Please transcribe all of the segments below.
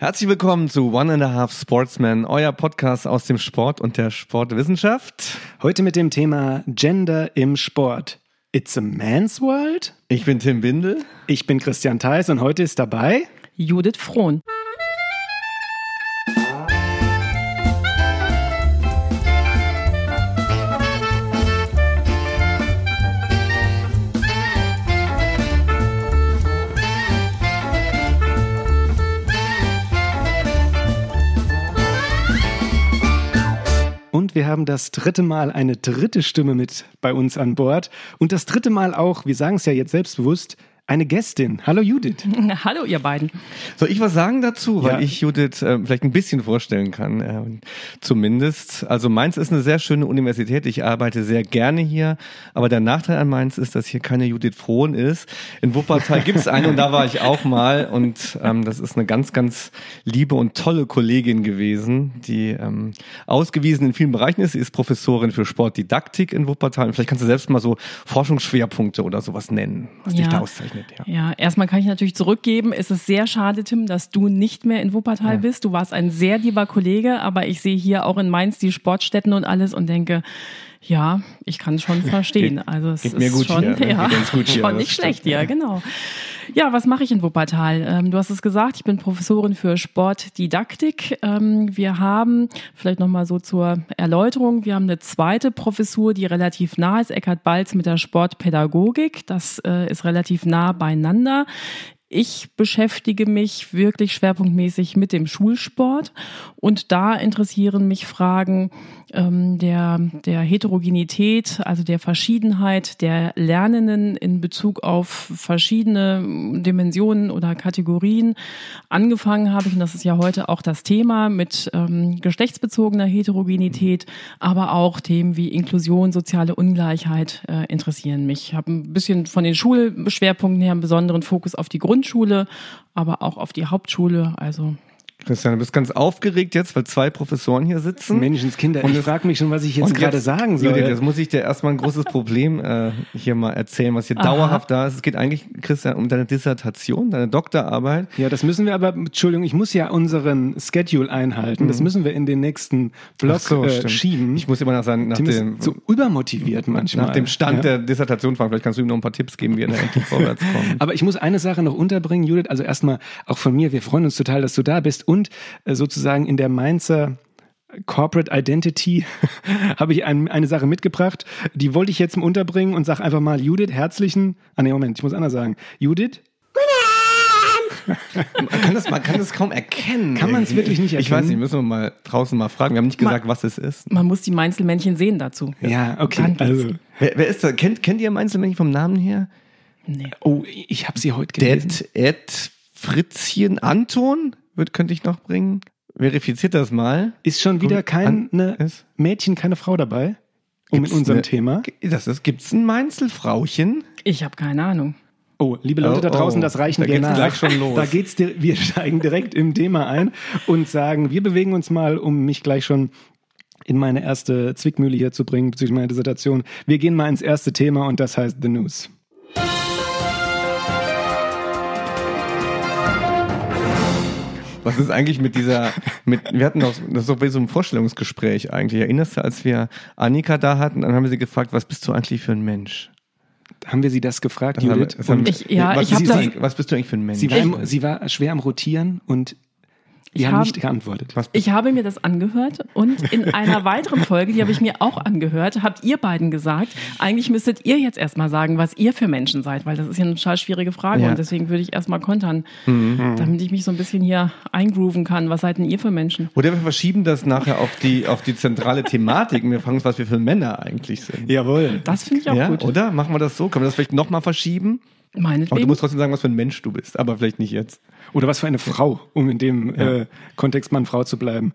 Herzlich willkommen zu One and a Half Sportsman, euer Podcast aus dem Sport und der Sportwissenschaft. Heute mit dem Thema Gender im Sport. It's a man's world? Ich bin Tim Windel. Ich bin Christian Theis und heute ist dabei Judith Frohn. Wir haben das dritte Mal eine dritte Stimme mit bei uns an Bord. Und das dritte Mal auch, wir sagen es ja jetzt selbstbewusst, eine Gästin. Hallo Judith. Hallo ihr beiden. Soll ich was sagen dazu, weil Ja. ich Judith äh, vielleicht ein bisschen vorstellen kann, äh, zumindest. Also Mainz ist eine sehr schöne Universität. Ich arbeite sehr gerne hier, aber der Nachteil an Mainz ist, dass hier keine Judith Frohn ist. In Wuppertal gibt es eine und da war ich auch mal und ähm, das ist eine ganz, ganz liebe und tolle Kollegin gewesen, die ähm, ausgewiesen in vielen Bereichen ist. Sie ist Professorin für Sportdidaktik in Wuppertal. Und vielleicht kannst du selbst mal so Forschungsschwerpunkte oder sowas nennen, was dich Ja. da auszeichnet. Ja. Ja, erstmal kann ich natürlich zurückgeben. Es ist sehr schade, Tim, dass du nicht mehr in Wuppertal bist. Du warst ein sehr lieber Kollege, aber ich sehe hier auch in Mainz die Sportstätten und alles und denke, ja, ich kann es schon verstehen. Also es geht ist mir gut schon, hier, ne? ja, schon nicht schlecht hier, genau. Ja, was mache ich in Wuppertal? Ähm, du hast es gesagt, ich bin Professorin für Sportdidaktik. Ähm, wir haben, vielleicht nochmal so zur Erläuterung, wir haben eine zweite Professur, die relativ nah ist, Eckhard Balz mit der Sportpädagogik. Das äh, ist relativ nah beieinander. Ich beschäftige mich wirklich schwerpunktmäßig mit dem Schulsport und da interessieren mich Fragen ähm, der, der Heterogenität, also der Verschiedenheit der Lernenden in Bezug auf verschiedene Dimensionen oder Kategorien. Angefangen habe ich, und das ist ja heute auch das Thema, mit ähm, geschlechtsbezogener Heterogenität, aber auch Themen wie Inklusion, soziale Ungleichheit äh, interessieren mich. Ich habe ein bisschen von den Schulschwerpunkten her einen besonderen Fokus auf die Grundschule, aber auch auf die Hauptschule. Also Christian, du bist ganz aufgeregt jetzt, weil zwei Professoren hier sitzen. Menschenskinder, Und ich frage mich schon, was ich jetzt gerade sagen soll. Judith, jetzt muss ich dir erstmal ein großes Problem äh, hier mal erzählen, was hier Aha. dauerhaft da ist. Es geht eigentlich, Christian, um deine Dissertation, deine Doktorarbeit. Ja, das müssen wir aber, Entschuldigung, ich muss ja unseren Schedule einhalten. Das müssen wir in den nächsten Vlog Ach so, äh, schieben. Ich muss immer nach, seinen, nach, Tim dem, so übermotiviert manchmal. nach dem Stand Ja. der Dissertation fragen. Vielleicht kannst du ihm noch ein paar Tipps geben, wie er da endlich vorwärts kommt. Aber ich muss eine Sache noch unterbringen, Judith. Also erstmal auch von mir, wir freuen uns total, dass du da bist. Und äh, sozusagen in der Mainzer Corporate Identity habe ich ein, eine Sache mitgebracht. Die wollte ich jetzt mal unterbringen und sag einfach mal, Judith, herzlichen. Ah nee, Moment, ich muss anders sagen. Judith, Man kann das, man kann das kaum erkennen. Kann man es wirklich nicht Ich weiß erkennen? nicht, müssen wir mal draußen mal fragen. Wir haben nicht gesagt, was es ist. man muss die Mainzelmännchen sehen dazu. ja, okay. Also, Wer, wer ist da? Kennt, kennt ihr Einzelmännchen vom Namen her? Nee. oh, ich habe sie heute gelesen. Det Ed Fritzchen Anton wird, könnte ich noch bringen. Verifiziert das mal. Ist schon wieder keine ist- Mädchen, keine Frau dabei? Um Gibt's in unserem eine- Thema. Das ist, gibt's ein Mainzelfrauchen? Ich habe keine Ahnung. Oh, liebe Leute Oh, da draußen, oh. das reichen Da wir geht's nach. gleich schon los. Da geht's, dir- wir steigen direkt im Thema ein und sagen, wir bewegen uns mal, um mich gleich schon in meine erste Zwickmühle hier zu bringen bezüglich meiner Dissertation. Wir gehen mal ins erste Thema und das heißt The News. Was ist eigentlich mit dieser, mit, wir hatten doch, das ist doch bei so einem Vorstellungsgespräch eigentlich. Erinnerst du, als wir Annika da hatten, dann haben wir sie gefragt, was bist du eigentlich für ein Mensch? Haben wir sie das gefragt, Das haben wir- Judith? das haben Und wir- Ich- ja, was, ich du das- eigentlich- was bist du eigentlich für ein Mensch? sie, war, im- sie war schwer am Rotieren und Ich haben hab- nicht geantwortet. Ich habe mir das angehört und in einer weiteren Folge, die habe ich mir auch angehört, habt ihr beiden gesagt, eigentlich müsstet ihr jetzt erstmal sagen, was ihr für Menschen seid, weil das ist ja eine total schwierige Frage Ja. und deswegen würde ich erstmal kontern, damit ich mich so ein bisschen hier eingrooven kann. Was seid denn ihr für Menschen? Oder wir verschieben das nachher auf die, auf die zentrale Thematik und wir fragen uns, was wir für Männer eigentlich sind. Jawohl. Das finde ich auch Ja, gut. oder? Machen wir das so? Können wir das vielleicht nochmal verschieben? Aber du Meinetwegen. musst trotzdem sagen, was für ein Mensch du bist, aber vielleicht nicht jetzt. Oder was für eine Frau, um in dem äh, Kontext Mann-Frau zu bleiben.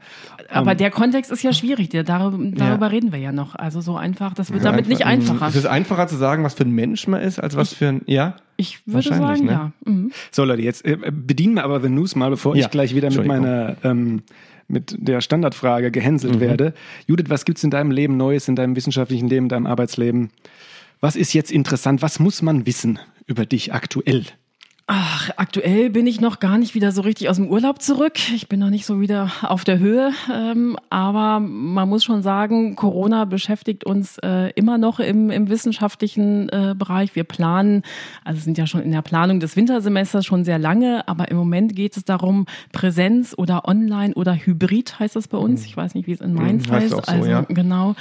Aber der Kontext ist ja schwierig, der, darüber, darüber Ja. reden wir ja noch. Also so einfach, das wird Also damit nicht einfach- einfacher. Es ist einfacher zu sagen, was für ein Mensch man ist, als was für ein, ja? Ich würde Wahrscheinlich, sagen, ne? ja. Mhm. So Leute, jetzt äh, bedienen wir aber The News mal, bevor Ja, ich gleich wieder mit meiner ähm, mit der Standardfrage Mhm. gehänselt werde. Judith, was gibt's in deinem Leben Neues, in deinem wissenschaftlichen Leben, in deinem Arbeitsleben? Was ist jetzt interessant? Was muss man wissen über dich aktuell? Ach, aktuell bin ich noch gar nicht wieder so richtig aus dem Urlaub zurück. Ich bin noch nicht so wieder auf der Höhe. Ähm, aber man muss schon sagen, Corona beschäftigt uns äh, immer noch im, im wissenschaftlichen äh, Bereich. Wir planen, also sind ja schon in der Planung des Wintersemesters schon sehr lange, aber im Moment geht es darum, Präsenz oder online oder Hybrid heißt das bei uns. Mhm. Ich weiß nicht, wie es in Mainz mhm, heißt. heißt. So, also ja. genau.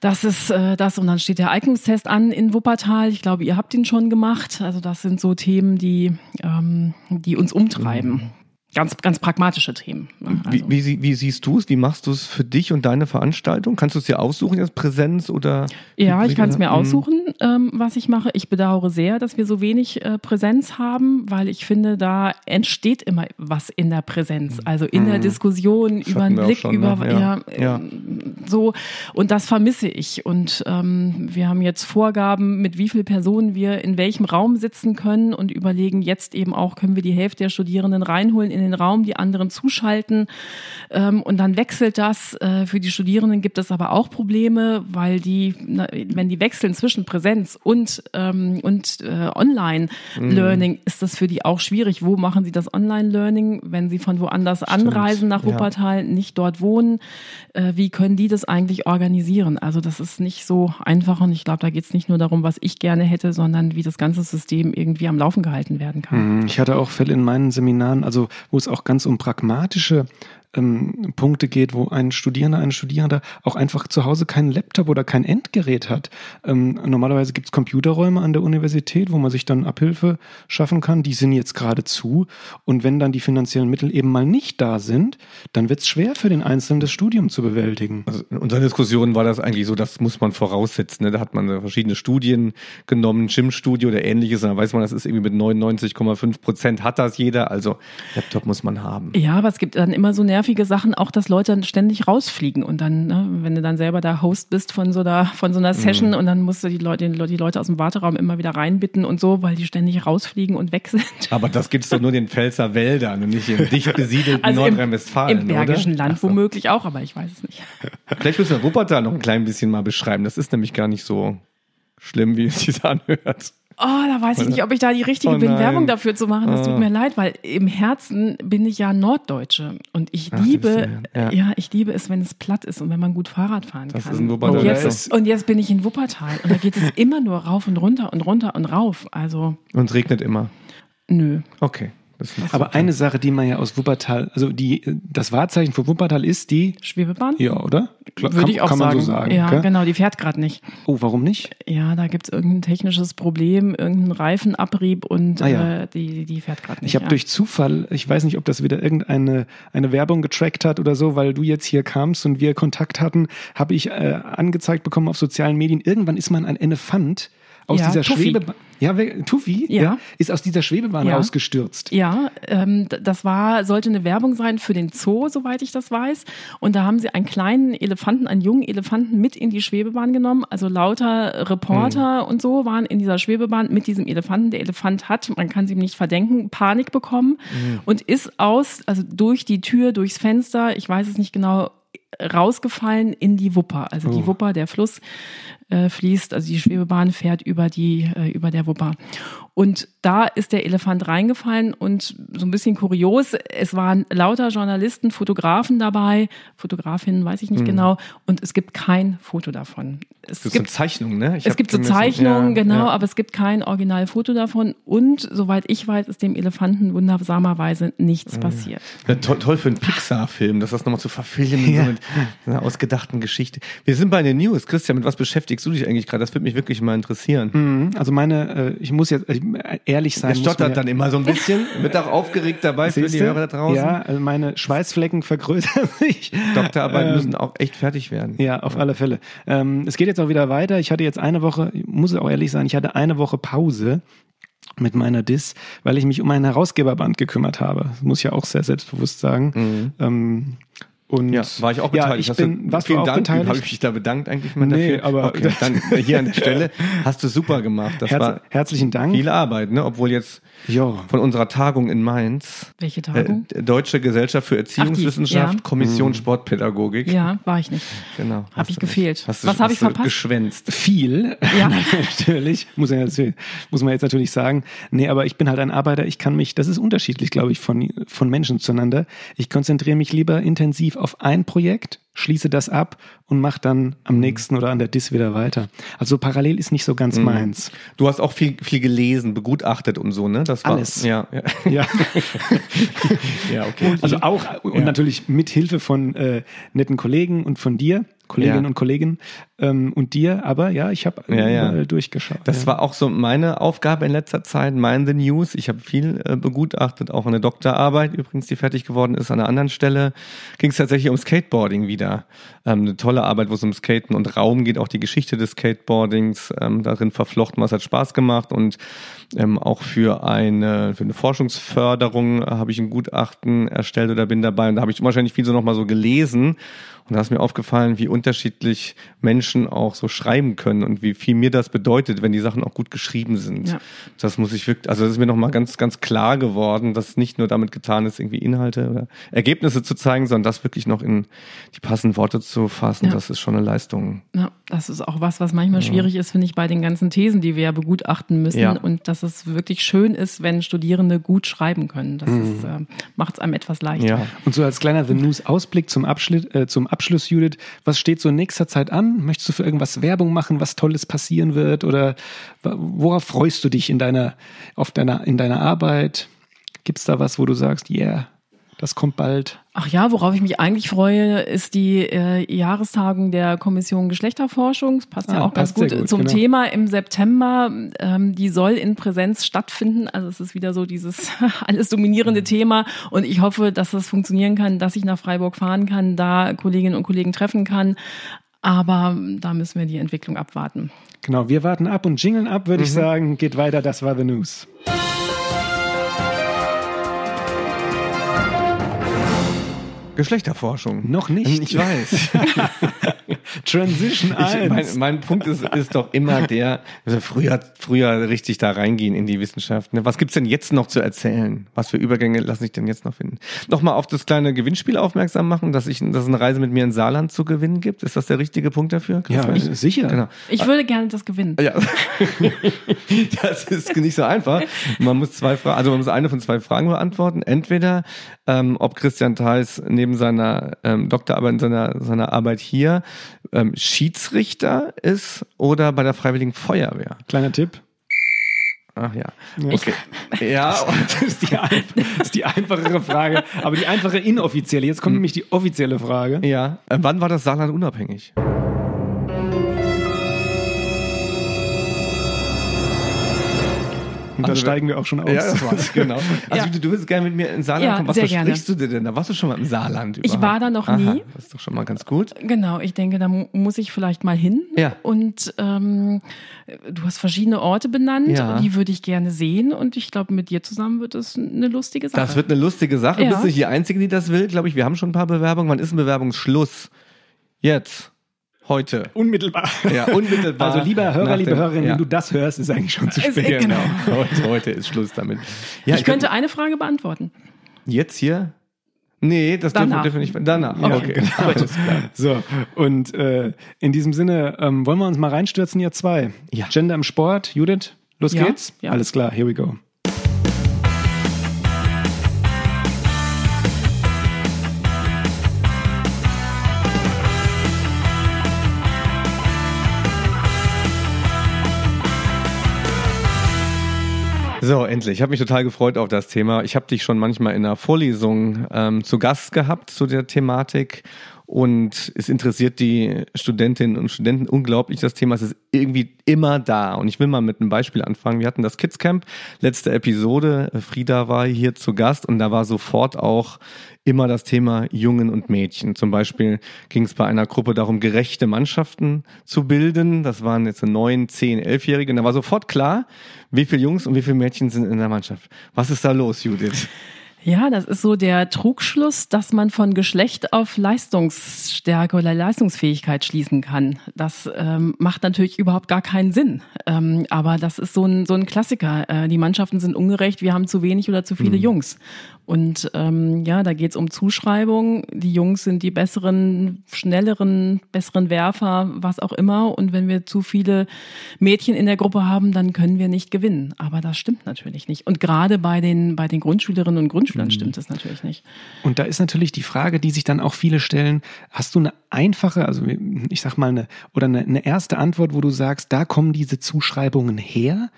Das ist äh, das und dann steht der Eignungstest an in Wuppertal. Ich glaube, ihr habt ihn schon gemacht. Also das sind so Themen, die, ähm, die uns umtreiben. Mhm ganz, ganz pragmatische Themen. Ne? Also. Wie, wie, wie, siehst du es? Wie machst du es für dich und deine Veranstaltung? Kannst du es dir aussuchen, jetzt Präsenz oder? Ja, ich kann es mir aussuchen, ähm, was ich mache. Ich bedauere sehr, dass wir so wenig äh, Präsenz haben, weil ich finde, da entsteht immer was in der Präsenz. Also in mhm. der Diskussion, das über einen Blick, schon, über, ne? ja, ja, ja. Ähm, so. Und das vermisse ich. Und ähm, wir haben jetzt Vorgaben, mit wie vielen Personen wir in welchem Raum sitzen können und überlegen jetzt eben auch, können wir die Hälfte der Studierenden reinholen in den Raum, die anderen zuschalten ähm, und dann wechselt das. Äh, für die Studierenden gibt es aber auch Probleme, weil die, na, wenn die wechseln zwischen Präsenz und, ähm, und äh, Online-Learning, mhm. ist das für die auch schwierig. Wo machen sie das Online-Learning, wenn sie von woanders Stimmt. anreisen nach Wuppertal, ja. nicht dort wohnen? Äh, wie können die das eigentlich organisieren? Also das ist nicht so einfach und ich glaube, da geht es nicht nur darum, was ich gerne hätte, sondern wie das ganze System irgendwie am Laufen gehalten werden kann. Mhm. Ich hatte auch Fälle in meinen Seminaren, also wo es auch ganz um pragmatische ähm, Punkte geht, wo ein Studierender, eine Studierende auch einfach zu Hause keinen Laptop oder kein Endgerät hat. Ähm, normalerweise gibt es Computerräume an der Universität, wo man sich dann Abhilfe schaffen kann. Die sind jetzt gerade zu. Und wenn dann die finanziellen Mittel eben mal nicht da sind, dann wird es schwer für den Einzelnen, das Studium zu bewältigen. Also in unserer Diskussion war das eigentlich so, das muss man voraussetzen. Ne? Da hat man verschiedene Studien genommen, Gym-Studio oder ähnliches. Und dann weiß man, das ist irgendwie mit 99,5 Prozent hat das jeder. Also Laptop muss man haben. Ja, aber es gibt dann immer so nervige Sachen, auch dass Leute dann ständig rausfliegen und dann, ne, wenn du dann selber der Host bist von so einer, von so einer Session mhm. und dann musst du die Leute, die Leute aus dem Warteraum immer wieder reinbitten und so, weil die ständig rausfliegen und weg sind. Aber das gibt's doch nur in den Pfälzer Wäldern und nicht in dicht besiedelten also Nordrhein-Westfalen. Im, im Bergischen oder? Land womöglich auch, aber ich weiß es nicht. Vielleicht müssen wir Wuppertal noch ein klein bisschen mal beschreiben. Das ist nämlich gar nicht so schlimm, wie es sich anhört. Oh, da weiß ich nicht, ob ich da die richtige oh bin, Werbung dafür zu machen. Das tut ah. mir leid, weil im Herzen bin ich ja Norddeutsche und ich Ach, liebe, ja. ja. ich liebe es, wenn es platt ist und wenn man gut Fahrrad fahren das kann. Ist in Wuppertal und, jetzt, und jetzt bin ich in Wuppertal und da geht es immer nur rauf und runter und runter und rauf. Also und es regnet immer. Nö. Okay. Aber eine Sache, die man ja aus Wuppertal, also die, das Wahrzeichen für Wuppertal ist die Schwebebahn. Ja, oder? Klar, Würde kann, ich auch kann sagen. man so sagen. Ja, okay? genau, die fährt gerade nicht. Oh, warum nicht? Ja, da gibt es irgendein technisches Problem, irgendeinen Reifenabrieb und ah, ja. äh, die, die fährt gerade nicht. Ich habe ja. durch Zufall, ich weiß nicht, ob das wieder irgendeine eine Werbung getrackt hat oder so, weil du jetzt hier kamst und wir Kontakt hatten, habe ich äh, angezeigt bekommen auf sozialen Medien. Irgendwann ist man ein Elefant aus ja, dieser Schwebebahn. Ja, Tufi ja. ja. ist aus dieser Schwebebahn ja. rausgestürzt. Ja, ähm, das war sollte eine Werbung sein für den Zoo, soweit ich das weiß. Und da haben sie einen kleinen Elefanten, einen jungen Elefanten mit in die Schwebebahn genommen. Also lauter Reporter mhm. und so waren in dieser Schwebebahn mit diesem Elefanten. Der Elefant hat, man kann es ihm nicht verdenken, Panik bekommen mhm. und ist aus, also durch die Tür, durchs Fenster, ich weiß es nicht genau, rausgefallen in die Wupper. Also oh. die Wupper, der Fluss, äh, fließt, also die Schwebebahn fährt über die äh, über der Wupper. Und da ist der Elefant reingefallen und so ein bisschen kurios, es waren lauter Journalisten, Fotografen dabei, Fotografinnen, weiß ich nicht mhm. genau, und es gibt kein Foto davon. Es gibt so Zeichnungen, ne? Ich es gibt so Zeichnungen, ja, genau, ja. aber es gibt kein Originalfoto davon und soweit ich weiß, ist dem Elefanten wundersamerweise nichts mhm. passiert. Ja, toll, toll, für einen Pixar-Film, das das nochmal zu verfilmen, so mit einer ausgedachten Geschichte. Wir sind bei den News. Christian, mit was beschäftigst du dich eigentlich gerade? Das würde mich wirklich mal interessieren. Mhm. Also meine, äh, ich muss jetzt, ich ehrlich sein. Der stottert dann immer so ein bisschen, wird auch aufgeregt dabei für die Hörer da draußen. Ja, also meine Schweißflecken vergrößern sich. Doktorarbeiten ähm, müssen auch echt fertig werden. Ja, auf alle Fälle. Ähm, es geht jetzt auch wieder weiter. Ich hatte jetzt eine Woche, ich muss auch ehrlich sein, ich hatte eine Woche Pause mit meiner Dis, weil ich mich um ein Herausgeberband gekümmert habe. Das muss ich ja auch sehr selbstbewusst sagen. Mhm. Ähm, Und Ja, war ich auch Ja, beteiligt. ich Hast bin, du, warst du vielen auch Dank. beteiligt? Habe ich mich da bedankt eigentlich mal Nee, dafür? aber- okay, dann äh, hier an der Stelle hast du super gemacht. Das Herz, war herzlichen Dank. viel Arbeit, ne? Obwohl jetzt Ja. von unserer Tagung in Mainz Welche äh, Tagung? Deutsche Gesellschaft für Erziehungswissenschaft, ja. Kommission Sportpädagogik. ja, war ich nicht. Genau. Hab Hast ich du gefehlt. Hast du, Was hab hast ich du verpasst? Geschwänzt. Viel, Ja. natürlich, muss, man jetzt, muss man jetzt natürlich sagen. Nee, aber ich bin halt ein Arbeiter, ich kann mich, das ist unterschiedlich, glaube ich, von, von Menschen zueinander. Ich konzentriere mich lieber intensiv auf ein Projekt, schließe das ab und mache dann am Mhm. nächsten oder an der DIS wieder weiter. Also parallel ist nicht so ganz Mhm. meins. Du hast auch viel, viel gelesen, begutachtet und so, ne? Das war, Alles. Ja, ja. Ja. ja okay. Also auch und natürlich mit Hilfe von äh, netten Kollegen und von dir, Kolleginnen Ja. und Kollegen ähm, und dir. Aber ja, ich habe Ja, ja. durchgeschaut. Das war auch so meine Aufgabe in letzter Zeit, Mind the News. Ich habe viel äh, begutachtet, auch eine Doktorarbeit übrigens, die fertig geworden ist. An einer anderen Stelle ging es tatsächlich um Skateboarding wieder. Ähm, eine tolle Arbeit, wo es um Skaten und Raum geht, auch die Geschichte des Skateboardings ähm, darin verflochten. Was hat Spaß gemacht und ähm, auch für eine, für eine Forschungsförderung äh, habe ich ein Gutachten erstellt oder bin dabei und da habe ich wahrscheinlich viel so nochmal so gelesen und da ist mir aufgefallen, wie unterschiedlich Menschen auch so schreiben können und wie viel mir das bedeutet, wenn die Sachen auch gut geschrieben sind. Ja. Das muss ich wirklich, also das ist mir nochmal ganz, ganz klar geworden, dass nicht nur damit getan ist, irgendwie Inhalte oder Ergebnisse zu zeigen, sondern das wirklich noch in die passenden Worte zu fassen, Ja. das ist schon eine Leistung. Ja, das ist auch was, was manchmal schwierig ist, finde ich, bei den ganzen Thesen, die wir ja begutachten müssen. Ja. Und dass es wirklich schön ist, wenn Studierende gut schreiben können. Das ist, äh, macht es einem etwas leichter. Ja. Und so als kleiner The News Ausblick zum Abschluss, äh, zum Abschluss, Judith, was steht so in nächster Zeit an? Möchtest du für irgendwas Werbung machen, was Tolles passieren wird? Oder worauf freust du dich in deiner, auf deiner, in deiner Arbeit? Gibt's da was, wo du sagst, yeah, das kommt bald? Ach ja, worauf ich mich eigentlich freue, ist die äh, Jahrestagung der Kommission Geschlechterforschung. Das passt ja Ah, auch ganz gut, gut, zum genau. Thema im September. Ähm, die soll in Präsenz stattfinden. Also es ist wieder so dieses alles dominierende Thema. Und ich hoffe, dass das funktionieren kann, dass ich nach Freiburg fahren kann, da Kolleginnen und Kollegen treffen kann. Aber da müssen wir die Entwicklung abwarten. Genau, wir warten ab und jingeln ab, würde Mhm. ich sagen. Geht weiter, das war The News. Geschlechterforschung. Noch nicht. Ich weiß. Transition Ich, 1. mein, mein Punkt ist, ist doch immer der, also früher, früher richtig da reingehen in die Wissenschaft. Ne? Was gibt's denn jetzt noch zu erzählen? Was für Übergänge lasse ich denn jetzt noch finden? Nochmal auf das kleine Gewinnspiel aufmerksam machen, dass ich, dass es eine Reise mit mir in Saarland zu gewinnen gibt. Ist das der richtige Punkt dafür? ja, Christoph? sicher. Genau. Ich würde gerne das gewinnen. Ja, das ist nicht so einfach. Man muss zwei Fragen, also man muss eine von zwei Fragen beantworten. Entweder, ähm, ob Christian Theis neben seiner ähm, Doktorarbeit, in seiner, seiner Arbeit hier ähm, Schiedsrichter ist oder bei der Freiwilligen Feuerwehr. Kleiner Tipp. Ach ja. Ja. Okay. Ja, Das ist, die, das ist die einfachere Frage. Aber die einfache inoffizielle. Jetzt Hm. kommt nämlich die offizielle Frage. ja. Äh, wann war das Saarland unabhängig? Und dann Also, steigen wir auch schon aus. Ja, das war's, genau. Also Ja. du, du willst gerne mit mir in Saarland Ja, kommen. Was sehr versprichst du dir denn da? Warst du schon mal im Saarland Ich überhaupt? war da noch Aha, nie. Das ist doch schon mal ganz gut. Genau, ich denke, da mu muss ich vielleicht mal hin. Ja. Und ähm, du hast verschiedene Orte benannt, Ja. die würde ich gerne sehen. Und ich glaube, mit dir zusammen wird es eine lustige Sache. Das wird eine lustige Sache. Ja. Bist nicht die Einzige, die das will, glaube ich. Wir haben schon ein paar Bewerbungen. Wann ist ein Bewerbungsschluss? Jetzt. Heute. Unmittelbar. Ja, unmittelbar. Also lieber Hörer, liebe Hörerin, ja. wenn du das hörst, ist eigentlich schon zu Es- spät. genau. Heute, heute ist Schluss damit. Ja, ich könnte eine Frage beantworten. Jetzt hier? Nee, das dürfen, Danach. dürfen wir nicht. Danach. Ja, okay. genau. So, und äh, in diesem Sinne, ähm, wollen wir uns mal reinstürzen, ihr zwei? Ja. Gender im Sport, Judith, los Ja, geht's? Alles klar, here we go. So, endlich. Ich habe mich total gefreut auf das Thema. Ich habe dich schon manchmal in einer Vorlesung ähm, zu Gast gehabt zu der Thematik. Und es interessiert die Studentinnen und Studenten unglaublich das Thema. Es ist irgendwie immer da. Und ich will mal mit einem Beispiel anfangen. Wir hatten das Kids Camp, letzte Episode. Frieda war hier zu Gast und da war sofort auch immer das Thema Jungen und Mädchen. Zum Beispiel ging es bei einer Gruppe darum, gerechte Mannschaften zu bilden. Das waren jetzt neun, zehn, elfjährige. Und da war sofort klar, wie viele Jungs und wie viele Mädchen sind in der Mannschaft. Was ist da los, Judith? Ja, das ist so der Trugschluss, dass man von Geschlecht auf Leistungsstärke oder Leistungsfähigkeit schließen kann. Das ähm, macht natürlich überhaupt gar keinen Sinn. Ähm, aber das ist so ein, so ein Klassiker. Äh, die Mannschaften sind ungerecht, wir haben zu wenig oder zu viele mhm. Jungs. Und ähm, ja, da geht's um Zuschreibung. Die Jungs sind die besseren, schnelleren, besseren Werfer, was auch immer. Und wenn wir zu viele Mädchen in der Gruppe haben, dann können wir nicht gewinnen. Aber das stimmt natürlich nicht. Und gerade bei den, bei den Grundschülerinnen und Grundschülern mhm. stimmt das natürlich nicht. Und da ist natürlich die Frage, die sich dann auch viele stellen, hast du eine einfache, also ich sag mal eine, oder eine, eine erste Antwort, wo du sagst, da kommen diese Zuschreibungen her?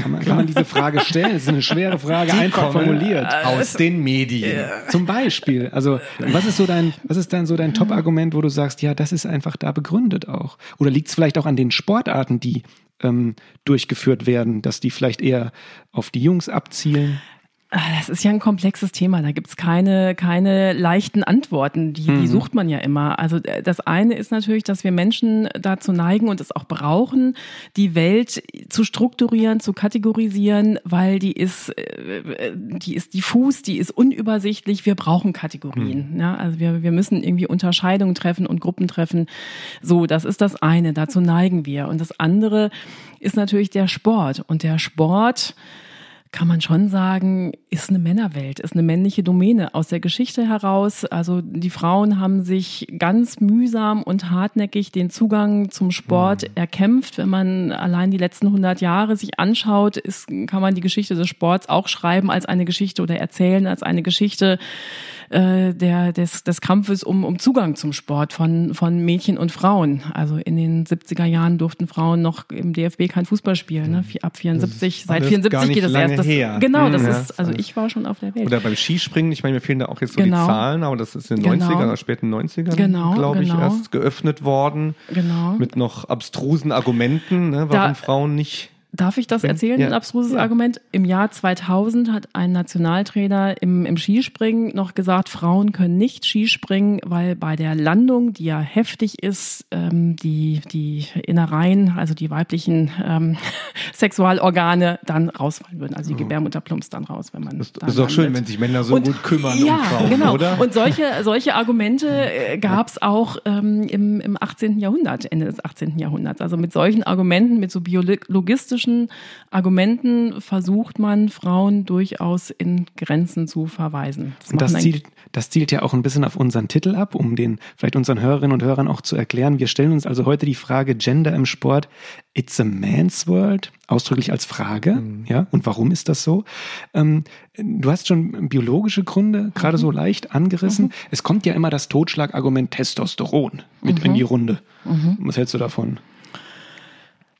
Kann man, kann man diese Frage stellen? Das ist eine schwere Frage, die einfach formuliert. Aus den Medien. Ja. Zum Beispiel. Also, was ist so dein, was ist dann so dein Top-Argument, wo du sagst, ja, das ist einfach da begründet auch? Oder liegt es vielleicht auch an den Sportarten, die ähm, durchgeführt werden, dass die vielleicht eher auf die Jungs abzielen? Ah, das ist ja ein komplexes Thema. Da gibt's keine, keine leichten Antworten. Die, mhm. die sucht man ja immer. Also äh, das eine ist natürlich, dass wir Menschen dazu neigen und es auch brauchen, die Welt zu strukturieren, zu kategorisieren, weil die ist, äh, die ist diffus, die ist unübersichtlich. Wir brauchen Kategorien. Mhm. Ja, also wir, wir müssen irgendwie Unterscheidungen treffen und Gruppen treffen. So, das ist das eine. Dazu neigen wir. Und das andere ist natürlich der Sport. Und der Sport, kann man schon sagen, ist eine Männerwelt, ist eine männliche Domäne aus der Geschichte heraus. Also die Frauen haben sich ganz mühsam und hartnäckig den Zugang zum Sport mhm. erkämpft. Wenn man allein die letzten 100 Jahre sich anschaut, ist, kann man die Geschichte des Sports auch schreiben als eine Geschichte oder erzählen als eine Geschichte äh, der, des, des Kampfes um, um Zugang zum Sport von, von Mädchen und Frauen. Also in den 70er Jahren durften Frauen noch im DFB kein Fußball spielen. Ne? Ab 74, seit 74 geht das erst. Das, her. Genau, das ja, ist, also ich war schon auf der Welt. Oder beim Skispringen, ich meine, mir fehlen da auch jetzt so genau. die Zahlen, aber das ist in den genau. 90ern oder späten 90ern, genau, glaube ich, genau. erst geöffnet worden. Genau. Mit noch abstrusen Argumenten, ne, warum da, Frauen nicht Darf ich das erzählen, ja. ein abstruses ja. Argument? Im Jahr 2000 hat ein Nationaltrainer im, im Skispringen noch gesagt, Frauen können nicht Skispringen, weil bei der Landung, die ja heftig ist, ähm, die, die Innereien, also die weiblichen ähm, Sexualorgane dann rausfallen würden. Also die oh. Gebärmutter plumpst dann raus, wenn man. Das ist doch schön, wenn sich Männer so und, gut kümmern ja, um Frauen, genau. oder? Und solche, solche Argumente äh, gab es auch ähm, im, im 18. Jahrhundert, Ende des 18. Jahrhunderts. Also mit solchen Argumenten, mit so biologistischen logischen Argumenten versucht man, Frauen durchaus in Grenzen zu verweisen. Das, das zielt, das zielt ja auch ein bisschen auf unseren Titel ab, um den vielleicht unseren Hörerinnen und Hörern auch zu erklären. Wir stellen uns also heute die Frage Gender im Sport. It's a man's world, ausdrücklich als Frage. Mhm. Ja, und warum ist das so? Ähm, du hast schon biologische Gründe gerade mhm. so leicht angerissen. Mhm. Es kommt ja immer das Totschlagargument Testosteron mit in die Runde. Mhm. Was hältst du davon?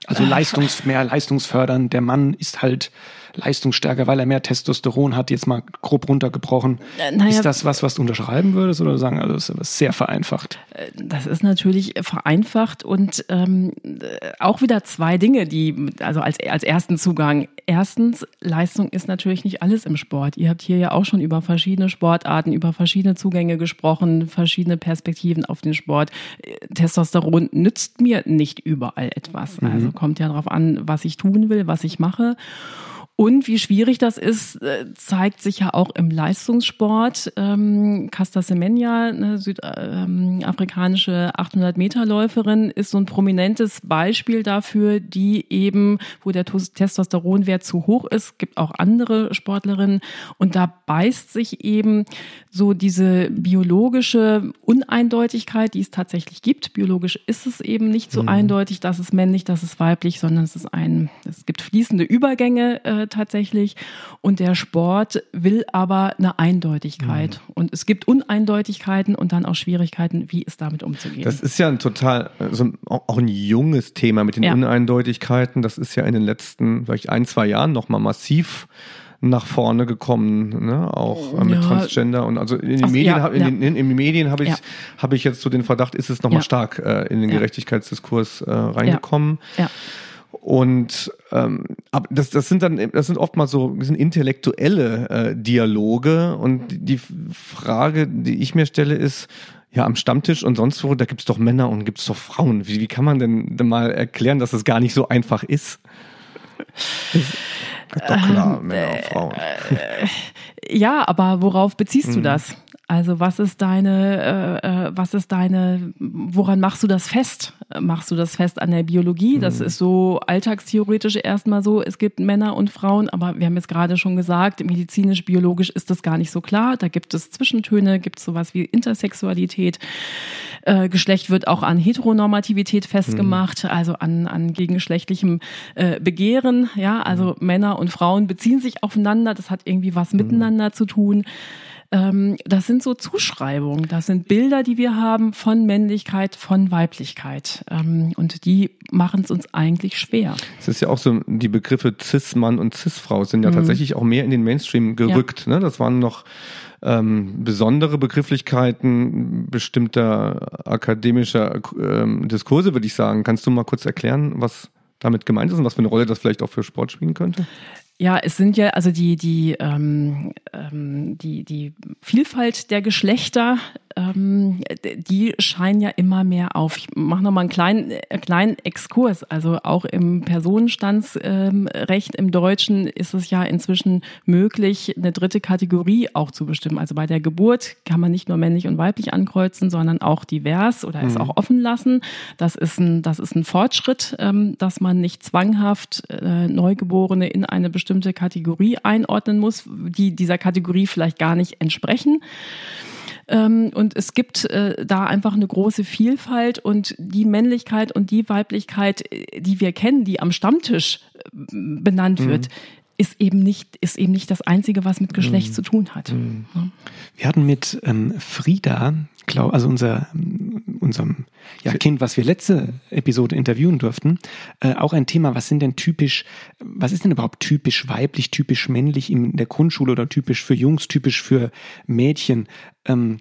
Also Leistungs, mehr leistungsfördern. Der Mann ist halt leistungsstärker, weil er mehr Testosteron hat, jetzt mal grob runtergebrochen. Äh, naja, ist das was, was du unterschreiben würdest oder sagen, also das ist sehr vereinfacht? Äh, das ist natürlich vereinfacht und ähm, auch wieder zwei Dinge, die, also als, als ersten Zugang. Erstens, Leistung ist natürlich nicht alles im Sport. Ihr habt hier ja auch schon über verschiedene Sportarten, über verschiedene Zugänge gesprochen, verschiedene Perspektiven auf den Sport. Testosteron nützt mir nicht überall etwas. Mhm. Also kommt ja darauf an, was ich tun will, was ich mache. Und wie schwierig das ist, äh, zeigt sich ja auch im Leistungssport. Ähm, Casta Semenya, eine südafrikanische 800-Meter-Läuferin, ist so ein prominentes Beispiel dafür, die eben, wo der Testosteronwert zu hoch ist, gibt auch andere Sportlerinnen. Und da beißt sich eben so diese biologische Uneindeutigkeit, die es tatsächlich gibt. Biologisch ist es eben nicht so mhm. eindeutig, dass es männlich, dass es weiblich, sondern es ist ein, es gibt fließende Übergänge äh, tatsächlich. Und der Sport will aber eine Eindeutigkeit. Mhm. Und es gibt Uneindeutigkeiten und dann auch Schwierigkeiten, wie es damit umzugehen. Das ist ja ein total, also auch ein junges Thema mit den ja. Uneindeutigkeiten. Das ist ja in den letzten vielleicht ein, zwei Jahren nochmal massiv nach vorne gekommen, ne? auch äh, mit ja. Transgender und also in den Ach, Medien, ja, in, ja. Den, in, in, den Medien habe ich ja. habe ich jetzt so den Verdacht, ist es nochmal stark äh, in den Gerechtigkeitsdiskurs äh, reingekommen. Ja. Und ähm, das, das sind dann, das sind oft mal so sind intellektuelle äh, Dialoge. Und die Frage, die ich mir stelle, ist, ja, am Stammtisch und sonst wo, da gibt's doch Männer und gibt's doch Frauen. Wie, wie kann man denn, denn mal erklären, dass es gar nicht so einfach ist? Doch klar, Männer und Frauen. Ja, aber worauf beziehst Mhm. du das? Also was ist deine, äh, äh, was ist deine, woran machst du das fest? Machst du das fest an der Biologie? Das Mhm. ist so alltagstheoretisch erstmal so. Es gibt Männer und Frauen, aber wir haben jetzt gerade schon gesagt, medizinisch, biologisch ist das gar nicht so klar. Da gibt es Zwischentöne, gibt es sowas wie Intersexualität. Äh, Geschlecht wird auch an Heteronormativität festgemacht, also an, an gegengeschlechtlichem äh, Begehren. Ja, also Männer und Frauen beziehen sich aufeinander. Das hat irgendwie was miteinander zu tun. Ähm, das sind so Zuschreibungen, das sind Bilder, die wir haben von Männlichkeit, von Weiblichkeit. Ähm, und die machen es uns eigentlich schwer. Es ist ja auch so, die Begriffe Cis-Mann und Cis-Frau sind ja tatsächlich auch mehr in den Mainstream gerückt. Ne? Das waren noch ähm, besondere Begrifflichkeiten bestimmter akademischer ähm, Diskurse, würde ich sagen. Kannst du mal kurz erklären, was damit gemeint ist und was für eine Rolle das vielleicht auch für Sport spielen könnte? Ja, es sind ja also die die ähm, ähm, die die Vielfalt der Geschlechter, ähm, die scheinen ja immer mehr auf. Ich mache noch mal einen kleinen äh, kleinen Exkurs. Also auch im Personenstandsrecht ähm, im Deutschen ist es ja inzwischen möglich, eine dritte Kategorie auch zu bestimmen. Also bei der Geburt kann man nicht nur männlich und weiblich ankreuzen, sondern auch divers oder es auch offen lassen. Das ist ein das ist ein Fortschritt, ähm, dass man nicht zwanghaft äh, Neugeborene in eine bestimmte Kategorie einordnen muss, die dieser Kategorie vielleicht gar nicht entsprechen. Ähm, und es gibt äh, da einfach eine große Vielfalt und die Männlichkeit und die Weiblichkeit, äh, die wir kennen, die am Stammtisch äh, benannt wird, ist eben nicht, ist eben nicht das Einzige, was mit Geschlecht zu tun hat. Ja. Wir hatten mit ähm, Frieda, glaub, also unser, unserem ja, Kind, was wir letzte Episode interviewen durften, äh, auch ein Thema, was sind denn typisch, was ist denn überhaupt typisch weiblich, typisch männlich in der Grundschule oder typisch für Jungs, typisch für Mädchen? Ähm,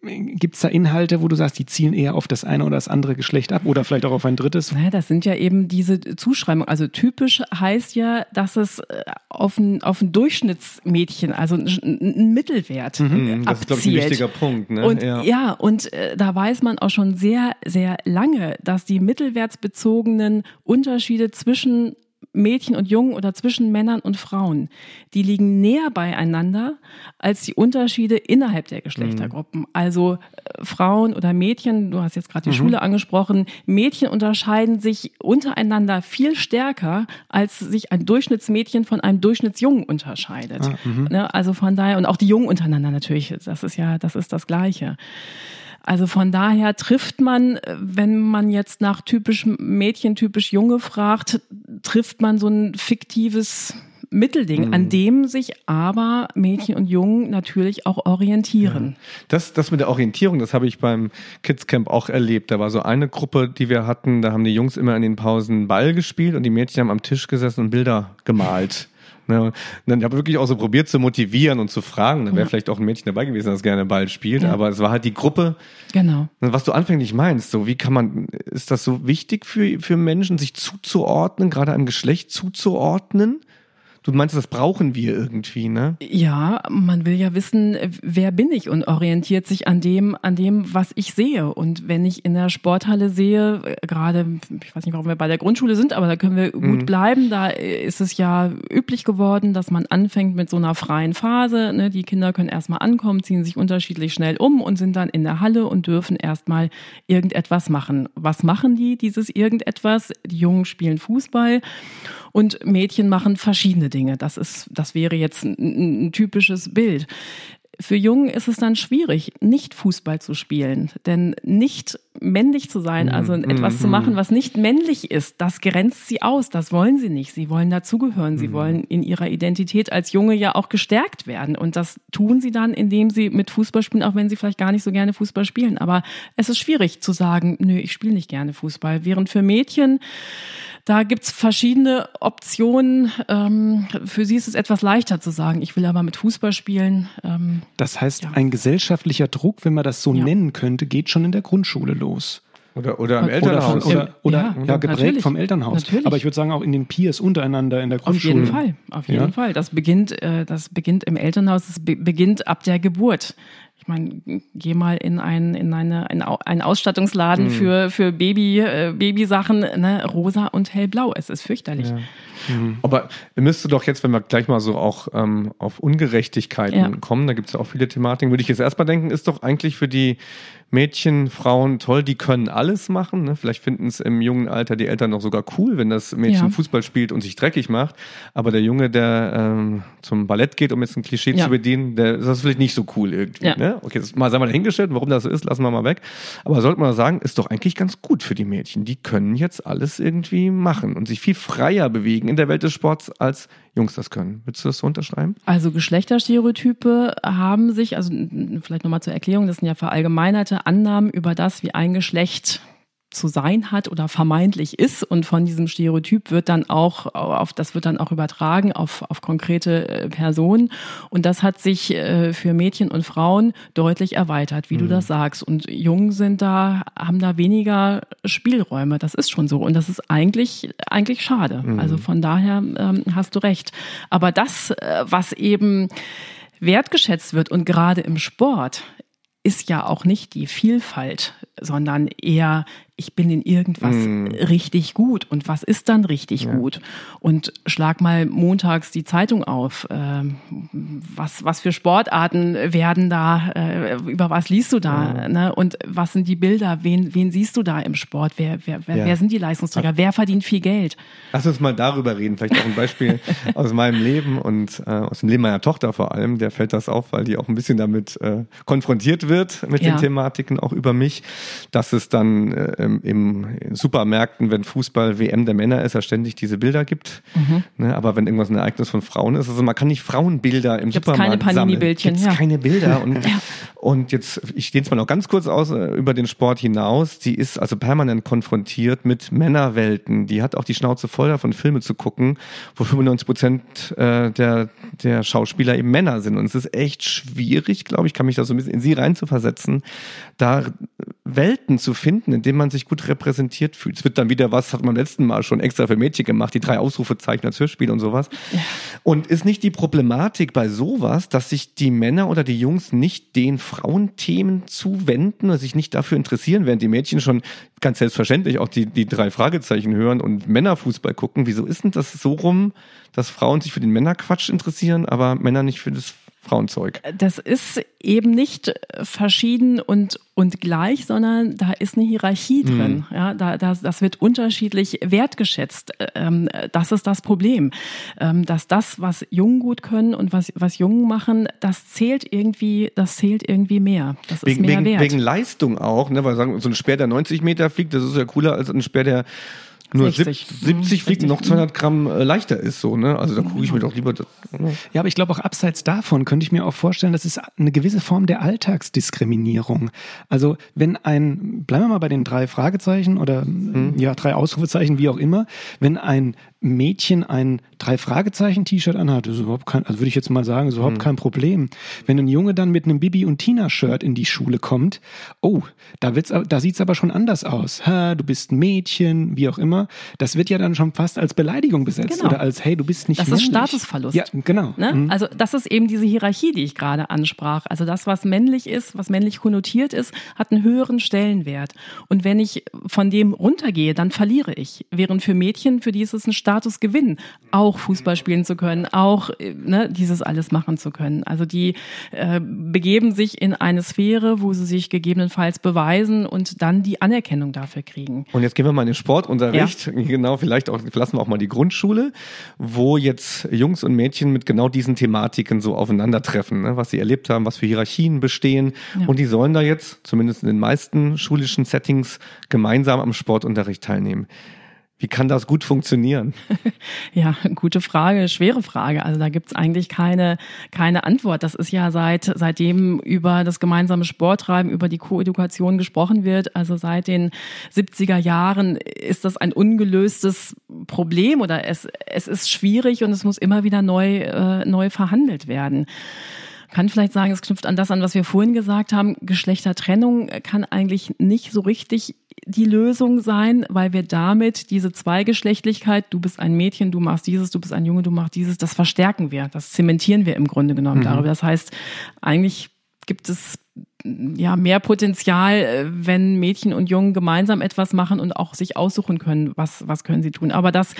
Gibt es da Inhalte, wo du sagst, die zielen eher auf das eine oder das andere Geschlecht ab oder vielleicht auch auf ein drittes? Naja, das sind ja eben diese Zuschreibungen. Also typisch heißt ja, dass es äh, auf ein, auf ein Durchschnittsmädchen, also ein, Mittelwert Mhm, das ist, glaube ich, ein abzielt. wichtiger Punkt. Ne? Und ja, und äh, da weiß man auch schon sehr, sehr lange, dass die mittelwertsbezogenen Unterschiede zwischen Mädchen und Jungen oder zwischen Männern und Frauen, die liegen näher beieinander als die Unterschiede innerhalb der Geschlechtergruppen. Also äh, Frauen oder Mädchen, du hast jetzt gerade die Schule angesprochen, Mädchen unterscheiden sich untereinander viel stärker, als sich ein Durchschnittsmädchen von einem Durchschnittsjungen unterscheidet. ne? Also von daher, und auch die Jungen untereinander natürlich, das ist ja, das ist das Gleiche. Also von daher trifft man, wenn man jetzt nach typisch Mädchen, typisch Junge fragt, trifft man so ein fiktives Mittelding, an dem sich aber Mädchen und Jungen natürlich auch orientieren. Das, das mit der Orientierung, das habe ich beim Kids Camp auch erlebt. Da war so eine Gruppe, die wir hatten, da haben die Jungs immer in den Pausen Ball gespielt und die Mädchen haben am Tisch gesessen und Bilder gemalt. Ne, und dann habe ich wirklich auch so probiert zu motivieren und zu fragen. Da wäre vielleicht auch ein Mädchen dabei gewesen, das gerne Ball spielt. Ja. Aber es war halt die Gruppe, Genau. was du anfänglich meinst. So, wie kann man, ist das so wichtig für, für Menschen, sich zuzuordnen, gerade einem Geschlecht zuzuordnen? Du meinst, das brauchen wir irgendwie, ne? Ja, man will ja wissen, wer bin ich und orientiert sich an dem, an dem, was ich sehe. Und wenn ich in der Sporthalle sehe, gerade, ich weiß nicht, warum wir bei der Grundschule sind, aber da können wir gut bleiben. Da ist es ja üblich geworden, dass man anfängt mit so einer freien Phase. Ne? Die Kinder können erstmal ankommen, ziehen sich unterschiedlich schnell um und sind dann in der Halle und dürfen erstmal irgendetwas machen. Was machen die, dieses irgendetwas? Die Jungen spielen Fußball und Mädchen machen verschiedene Dinge. Das ist, das wäre jetzt ein, ein typisches Bild. Für Jungen ist es dann schwierig, nicht Fußball zu spielen, denn nicht männlich zu sein, also etwas zu machen, was nicht männlich ist, das grenzt sie aus. Das wollen sie nicht. Sie wollen dazugehören. Sie wollen in ihrer Identität als Junge ja auch gestärkt werden. Und das tun sie dann, indem sie mit Fußball spielen, auch wenn sie vielleicht gar nicht so gerne Fußball spielen. Aber es ist schwierig zu sagen, nö, ich spiele nicht gerne Fußball. Während für Mädchen da gibt's verschiedene Optionen. Ähm, für sie ist es etwas leichter zu sagen, ich will aber mit Fußball spielen. Ähm, Das heißt, Ja. ein gesellschaftlicher Druck, wenn man das so Ja. nennen könnte, geht schon in der Grundschule los. Oder, oder im Elternhaus. Oder, oder, oder Ja, ja, geprägt natürlich. vom Elternhaus. Natürlich. Aber ich würde sagen, auch in den Peers untereinander in der auf Grundschule. jeden Fall, auf jeden Ja. Fall. Das beginnt, äh, das beginnt im Elternhaus, das be beginnt ab der Geburt. Ich meine, geh mal in einen, in eine, ein, einen Ausstattungsladen mhm. für, für Baby, äh, Babysachen, ne, rosa und hellblau. Es ist fürchterlich. Ja. Mhm. Aber müsste doch jetzt, wenn wir gleich mal so auch ähm, auf Ungerechtigkeiten ja. kommen, da gibt es ja auch viele Thematiken, würde ich jetzt erstmal denken, ist doch eigentlich für die Mädchen, Frauen toll, die können alles machen. Ne? Vielleicht finden es im jungen Alter die Eltern noch sogar cool, wenn das Mädchen ja. Fußball spielt und sich dreckig macht. Aber der Junge, der ähm, zum Ballett geht, um jetzt ein Klischee ja. zu bedienen, der ist das vielleicht nicht so cool irgendwie. Ja. Ne? Okay, das mal sagen wir dahingestellt, warum das so ist, lassen wir mal weg. Aber sollte man sagen, ist doch eigentlich ganz gut für die Mädchen. Die können jetzt alles irgendwie machen und sich viel freier bewegen in der Welt des Sports als Jungs das können. Würdest du das so unterschreiben? Also Geschlechterstereotype haben sich, also vielleicht nochmal zur Erklärung, das sind ja verallgemeinerte Annahmen über das, wie ein Geschlecht zu sein hat oder vermeintlich ist und von diesem Stereotyp wird dann auch auf das wird dann auch übertragen auf auf konkrete äh, Personen und das hat sich äh, für Mädchen und Frauen deutlich erweitert, wie mhm. du das sagst und Jungen sind da haben da weniger Spielräume, das ist schon so und das ist eigentlich eigentlich schade. Mhm. Also von daher ähm, hast du recht, aber das äh, was eben wertgeschätzt wird und gerade im Sport ist ja auch nicht die Vielfalt, sondern eher ich bin in irgendwas mm. richtig gut. Und was ist dann richtig ja. gut? Und schlag mal montags die Zeitung auf. Ähm, was, was für Sportarten werden da, äh, über was liest du da? Ja. Ne? Und was sind die Bilder? Wen, wen siehst du da im Sport? Wer, wer, wer, ja. wer sind die Leistungsträger? Wer verdient viel Geld? Lass uns mal darüber reden. Vielleicht auch ein Beispiel aus meinem Leben und äh, aus dem Leben meiner Tochter vor allem. Der fällt das auf, weil die auch ein bisschen damit äh, konfrontiert wird mit den Thematiken auch über mich, dass es dann äh, im, im Supermärkten, wenn Fußball WM der Männer ist, ja ständig diese Bilder gibt. Mhm. Ne, aber wenn irgendwas ein Ereignis von Frauen ist, also man kann nicht Frauenbilder im Gibt's Supermarkt keine Panini-Bildchen. Ja. keine Bilder. Und, ja. und jetzt, ich stehe jetzt mal noch ganz kurz aus äh, über den Sport hinaus. Die ist also permanent konfrontiert mit Männerwelten. Die hat auch die Schnauze voll davon, Filme zu gucken, wo 95 Prozent äh, der, der Schauspieler eben Männer sind. Und es ist echt schwierig, glaube ich, kann mich da so ein bisschen in sie reinzuversetzen, da Welten zu finden, in denen man sich gut repräsentiert fühlt. Es wird dann wieder was, hat man letzten Mal schon extra für Mädchen gemacht, die drei Ausrufezeichen als Hörspiel und sowas. Ja. Und ist nicht die Problematik bei sowas, dass sich die Männer oder die Jungs nicht den Frauenthemen zuwenden oder sich nicht dafür interessieren, während die Mädchen schon ganz selbstverständlich auch die, die drei Fragezeichen hören und Männerfußball gucken. Wieso ist denn das so rum, dass Frauen sich für den Männerquatsch interessieren, aber Männer nicht für das Frauenzeug. Das ist eben nicht verschieden und, und gleich, sondern da ist eine Hierarchie mhm. drin. Ja, da, das, das wird unterschiedlich wertgeschätzt. Ähm, das ist das Problem. Ähm, dass das, was Jungen gut können und was, was Jungen machen, das zählt irgendwie, das zählt irgendwie mehr. Das wegen, ist mehr wegen, wert. Wegen Leistung auch, ne? Weil sagen, so ein Speer, der 90 Meter fliegt, das ist ja cooler als ein Speer, der nur 60, 70 fliegen noch 200 Gramm äh, leichter ist so, ne? Also da gucke ich mir doch lieber. Das, ne? Ja, aber ich glaube auch abseits davon könnte ich mir auch vorstellen, das ist eine gewisse Form der Alltagsdiskriminierung. Also wenn ein, bleiben wir mal bei den drei Fragezeichen oder hm. ja drei Ausrufezeichen, wie auch immer, wenn ein Mädchen ein drei Fragezeichen T-Shirt anhat, ist überhaupt kein, also würde ich jetzt mal sagen, ist überhaupt hm. kein Problem. Wenn ein Junge dann mit einem Bibi und Tina Shirt in die Schule kommt, oh, da wird's, da sieht's aber schon anders aus. Ha, du bist ein Mädchen, wie auch immer. Das wird ja dann schon fast als Beleidigung besetzt genau. oder als hey, du bist nicht Das männlich. ist Statusverlust. Ja, genau. Ne? Mhm. Also das ist eben diese Hierarchie, die ich gerade ansprach. Also das, was männlich ist, was männlich konnotiert ist, hat einen höheren Stellenwert. Und wenn ich von dem runtergehe, dann verliere ich. Während für Mädchen, für die ist es ein Statusgewinn, auch Fußball spielen zu können, auch ne, dieses alles machen zu können. Also die äh, begeben sich in eine Sphäre, wo sie sich gegebenenfalls beweisen und dann die Anerkennung dafür kriegen. Und jetzt gehen wir mal in den Sportunterricht. Ja. Genau, vielleicht auch, verlassen wir auch mal die Grundschule, wo jetzt Jungs und Mädchen mit genau diesen Thematiken so aufeinandertreffen, ne? was sie erlebt haben, was für Hierarchien bestehen. Ja. Und die sollen da jetzt, zumindest in den meisten schulischen Settings, gemeinsam am Sportunterricht teilnehmen. Wie kann das gut funktionieren? ja, gute Frage, schwere Frage. Also da gibt's eigentlich keine, keine Antwort. Das ist ja seit seitdem über das gemeinsame Sporttreiben, über die Koedukation gesprochen wird, also seit den 70er Jahren ist das ein ungelöstes Problem oder es, es ist schwierig und es muss immer wieder neu, äh, neu verhandelt werden kann vielleicht sagen, es knüpft an das an, was wir vorhin gesagt haben. Geschlechtertrennung kann eigentlich nicht so richtig die Lösung sein, weil wir damit diese Zweigeschlechtlichkeit, du bist ein Mädchen, du machst dieses, du bist ein Junge, du machst dieses, das verstärken wir, das zementieren wir im Grunde genommen mhm. darüber. Das heißt, eigentlich gibt es ja mehr Potenzial, äh, wenn Mädchen und Jungen gemeinsam etwas machen und auch sich aussuchen können, was, was können sie tun. Aber das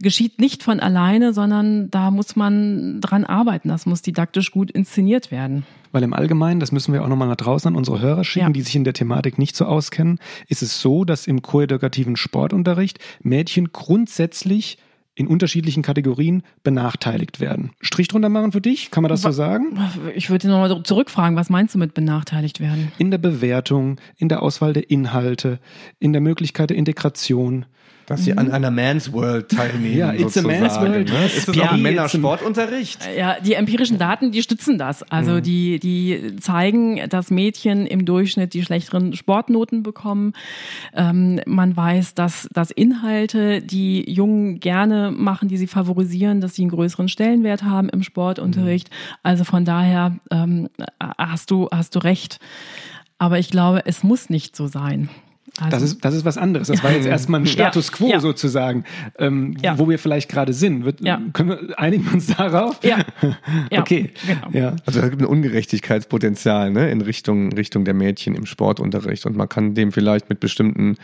geschieht nicht von alleine, sondern da muss man dran arbeiten. Das muss didaktisch gut inszeniert werden. Weil im Allgemeinen, das müssen wir auch nochmal nach draußen an unsere Hörer schicken, ja. die sich in der Thematik nicht so auskennen, ist es so, dass im koedukativen Sportunterricht Mädchen grundsätzlich in unterschiedlichen Kategorien benachteiligt werden. Strich drunter machen für dich? Kann man das so sagen? Ich würde nochmal zurückfragen, was meinst du mit benachteiligt werden? In der Bewertung, in der Auswahl der Inhalte, in der Möglichkeit der Integration, dass sie an einer Man's World teilnehmen. Ja, it's sozusagen, a Man's World. Ne? Ist das ja, auch ein Männersportunterricht? Ja, die empirischen Daten, die stützen das. Also mhm. die, die zeigen, dass Mädchen im Durchschnitt die schlechteren Sportnoten bekommen. Ähm, man weiß, dass, dass Inhalte, die Jungen gerne machen, die sie favorisieren, dass sie einen größeren Stellenwert haben im Sportunterricht. Mhm. Also von daher ähm, hast du, hast du recht. Aber ich glaube, es muss nicht so sein. Also, das, ist, das ist was anderes. Das war jetzt erstmal ein Status quo ja. sozusagen, ähm, ja. wo wir vielleicht gerade sind. Wird, können wir, einigen wir uns darauf? Ja. okay. Genau. Ja. Also es gibt ein Ungerechtigkeitspotenzial ne, in Richtung, Richtung der Mädchen im Sportunterricht und man kann dem vielleicht mit bestimmten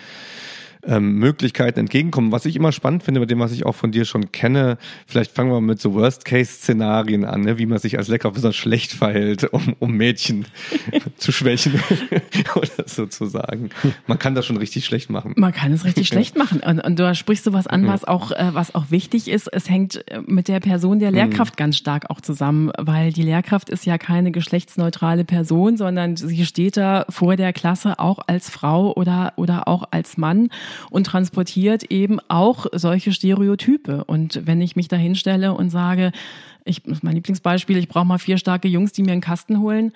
ähm, Möglichkeiten entgegenkommen. Was ich immer spannend finde, mit dem, was ich auch von dir schon kenne, vielleicht fangen wir mit so Worst-Case-Szenarien an, ne? wie man sich als Lecker besonders schlecht verhält, um, um Mädchen zu schwächen oder sozusagen. Man kann das schon richtig schlecht machen. Man kann es richtig schlecht machen. Und, und du sprichst so was an, was auch, äh, was auch wichtig ist. Es hängt äh, mit der Person der Lehrkraft mhm. ganz stark auch zusammen, weil die Lehrkraft ist ja keine geschlechtsneutrale Person, sondern sie steht da vor der Klasse auch als Frau oder, oder auch als Mann und transportiert eben auch solche Stereotype. Und wenn ich mich da hinstelle und sage, ich, mein Lieblingsbeispiel, ich brauche mal vier starke Jungs, die mir einen Kasten holen,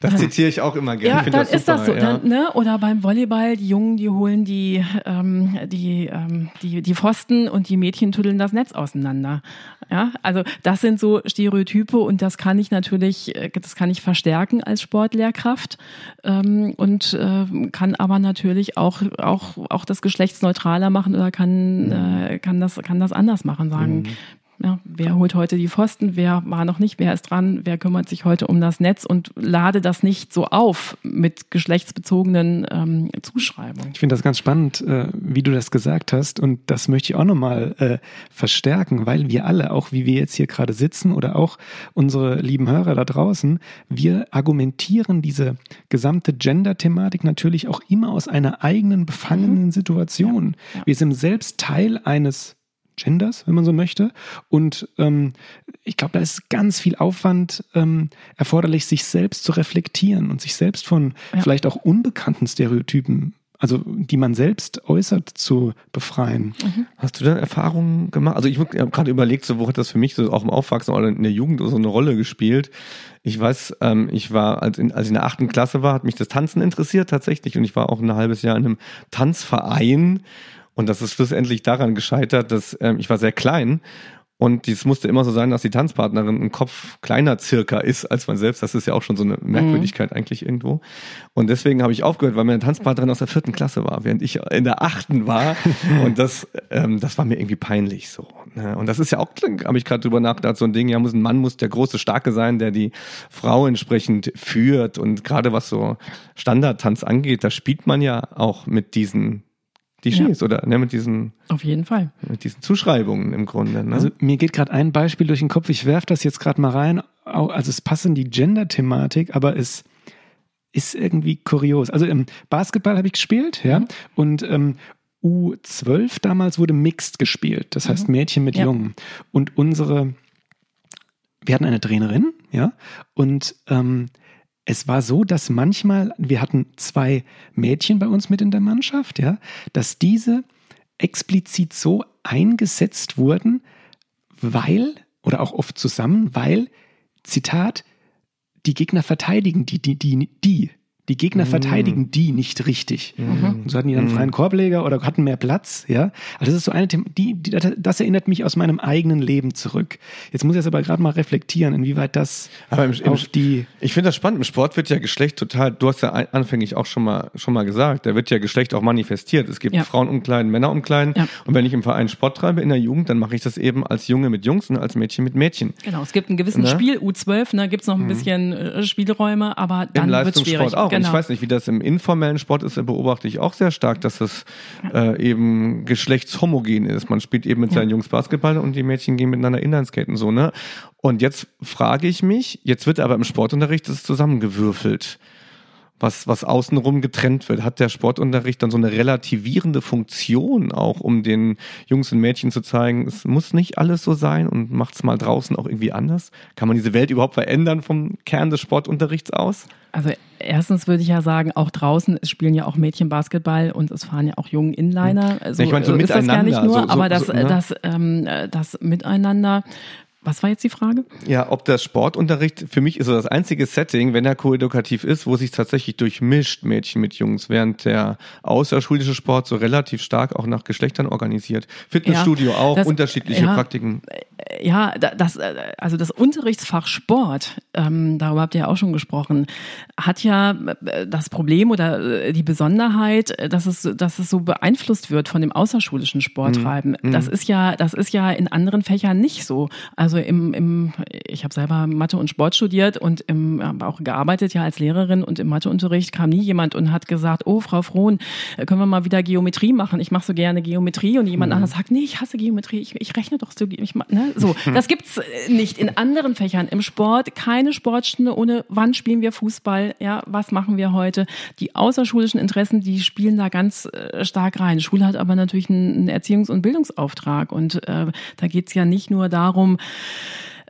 das zitiere ich auch immer gerne. Ja, dann das ist das so. Ja. Dann, ne? Oder beim Volleyball, die Jungen, die holen die, ähm, die, ähm, die, die Pfosten und die Mädchen tüddeln das Netz auseinander. Ja, also das sind so Stereotype und das kann ich natürlich, äh, das kann ich verstärken als Sportlehrkraft ähm, und äh, kann aber natürlich auch, auch, auch das geschlechtsneutraler machen oder kann, mhm. äh, kann, das, kann das anders machen, sagen. Mhm. Ja, wer holt heute die Pfosten, wer war noch nicht, wer ist dran, wer kümmert sich heute um das Netz und lade das nicht so auf mit geschlechtsbezogenen ähm, Zuschreibungen. Ich finde das ganz spannend, äh, wie du das gesagt hast und das möchte ich auch nochmal äh, verstärken, weil wir alle, auch wie wir jetzt hier gerade sitzen oder auch unsere lieben Hörer da draußen, wir argumentieren diese gesamte Gender-Thematik natürlich auch immer aus einer eigenen befangenen mhm. Situation. Ja, ja. Wir sind selbst Teil eines Genders, wenn man so möchte. Und ähm, ich glaube, da ist ganz viel Aufwand ähm, erforderlich, sich selbst zu reflektieren und sich selbst von ja. vielleicht auch unbekannten Stereotypen also die man selbst äußert, zu befreien. Mhm. Hast du da Erfahrungen gemacht? Also ich habe gerade überlegt, so wo hat das für mich so auch im Aufwachsen oder in der Jugend so eine Rolle gespielt? Ich weiß, ähm, ich war, als, in, als ich in der achten Klasse war, hat mich das Tanzen interessiert tatsächlich und ich war auch ein halbes Jahr in einem Tanzverein und das ist schlussendlich daran gescheitert, dass ähm, ich war sehr klein und es musste immer so sein, dass die Tanzpartnerin ein Kopf kleiner circa ist als man selbst. Das ist ja auch schon so eine Merkwürdigkeit mhm. eigentlich irgendwo. Und deswegen habe ich aufgehört, weil meine Tanzpartnerin aus der vierten Klasse war, während ich in der achten war. und das, ähm, das war mir irgendwie peinlich so. Ne? Und das ist ja auch, habe ich gerade drüber nachgedacht, so ein Ding, ja, muss ein Mann muss der große, starke sein, der die Frau entsprechend führt. Und gerade was so Standardtanz angeht, da spielt man ja auch mit diesen Klischees ja. oder ne, mit diesen auf jeden Fall mit diesen Zuschreibungen im Grunde. Ne? Also mir geht gerade ein Beispiel durch den Kopf. Ich werfe das jetzt gerade mal rein. Also es passt in die Gender-Thematik, aber es ist irgendwie kurios. Also im Basketball habe ich gespielt, ja, mhm. und ähm, U12 damals wurde mixed gespielt. Das heißt mhm. Mädchen mit ja. Jungen. Und unsere, wir hatten eine Trainerin, ja, und ähm, es war so, dass manchmal, wir hatten zwei Mädchen bei uns mit in der Mannschaft, ja, dass diese explizit so eingesetzt wurden, weil, oder auch oft zusammen, weil, Zitat, die Gegner verteidigen die, die, die, die, Die Gegner Mhm. verteidigen die nicht richtig. Und so hatten die dann einen freien Korbleger oder hatten mehr Platz, ja. Also das ist so eine Thema, die, die, das erinnert mich aus meinem eigenen Leben zurück. Jetzt muss ich jetzt aber gerade mal reflektieren, inwieweit das Aber im, im, auf die ich finde das spannend. Im Sport wird ja Geschlecht total, du hast ja anfänglich auch schon mal, schon mal gesagt, da wird ja Geschlecht auch manifestiert. Es gibt Ja. Frauenumkleiden, Männerumkleiden. Ja. Und wenn ich im Verein Sport treibe in der Jugend, dann mache ich das eben als Junge mit Jungs und als Mädchen mit Mädchen. Genau, es gibt einen gewissen Ne? Spiel, U12, ne, gibt es noch ein bisschen äh, Spielräume, aber dann wird es schwierig. Leistungssport Und Genau. ich weiß nicht, wie das im informellen Sport ist, da beobachte ich auch sehr stark, dass das äh, eben geschlechtshomogen ist. Man spielt eben mit Ja. seinen Jungs Basketball und die Mädchen gehen miteinander Inlineskaten so, ne? Und jetzt frage ich mich, jetzt wird aber im Sportunterricht das zusammengewürfelt. Was, was außenrum getrennt wird, hat der Sportunterricht dann so eine relativierende Funktion auch, um den Jungs und Mädchen zu zeigen, es muss nicht alles so sein und macht's mal draußen auch irgendwie anders? Kann man diese Welt überhaupt verändern vom Kern des Sportunterrichts aus? Also erstens würde ich ja sagen, auch draußen, es spielen ja auch Mädchen Basketball und es fahren ja auch Jungen Inliner. Also ich meine, so ist das gar nicht nur, so- so- aber das, so, ne? das, ähm, äh, das Miteinander. Was war jetzt die Frage? Ja, ob der Sportunterricht, für mich ist so das einzige Setting, wenn er koedukativ ist, wo sich tatsächlich durchmischt Mädchen mit Jungs, während der außerschulische Sport so relativ stark auch nach Geschlechtern organisiert. Fitnessstudio auch, das- unterschiedliche ja. Praktiken. Ja, da- das, äh, also das Unterrichtsfach Sport, ähm, darüber habt ihr ja auch schon gesprochen, hat ja äh, das Problem oder äh, die Besonderheit, dass es, dass es so beeinflusst wird von dem außerschulischen Sporttreiben. Das ist ja, das ist ja in anderen Fächern nicht so. Also im, im ich habe selber Mathe und Sport studiert und im, auch gearbeitet ja als Lehrerin und im Matheunterricht kam nie jemand und hat gesagt, oh Frau Frohn, können wir mal wieder Geometrie machen? Ich mache so gerne Geometrie und jemand anderes sagt, nee, ich hasse Geometrie, ich, ich rechne doch so, ich mach, so. Das gibt's äh, nicht in anderen Fächern. Im Sport keine Sportstunde ohne, wann spielen wir Fußball? Ja, was machen wir heute? Die außerschulischen Interessen, die spielen da ganz äh, stark rein. Schule hat aber natürlich einen, einen Erziehungs- und Bildungsauftrag und äh, da geht's ja nicht nur darum,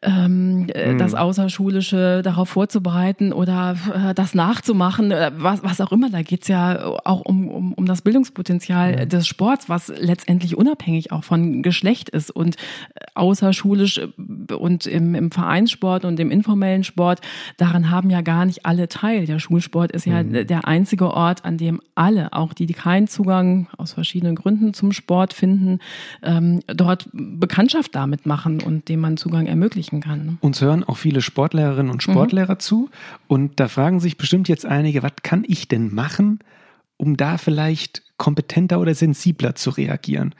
ähm, äh, das Außerschulische darauf vorzubereiten oder äh, das nachzumachen, äh, was, was auch immer. Da geht's ja auch um, um, um das Bildungspotenzial des Sports, was letztendlich unabhängig auch von Geschlecht ist und äh, außerschulisch und im, im Vereinssport und im informellen Sport, daran haben ja gar nicht alle teil. Der Schulsport ist ja der einzige Ort, an dem alle, auch die, die keinen Zugang aus verschiedenen Gründen zum Sport finden, ähm, dort Bekanntschaft damit machen und dem man Zugang ermöglichen kann. ne? Uns hören auch viele Sportlehrerinnen und Sportlehrer zu und da fragen sich bestimmt jetzt einige, was kann ich denn machen, um da vielleicht kompetenter oder sensibler zu reagieren?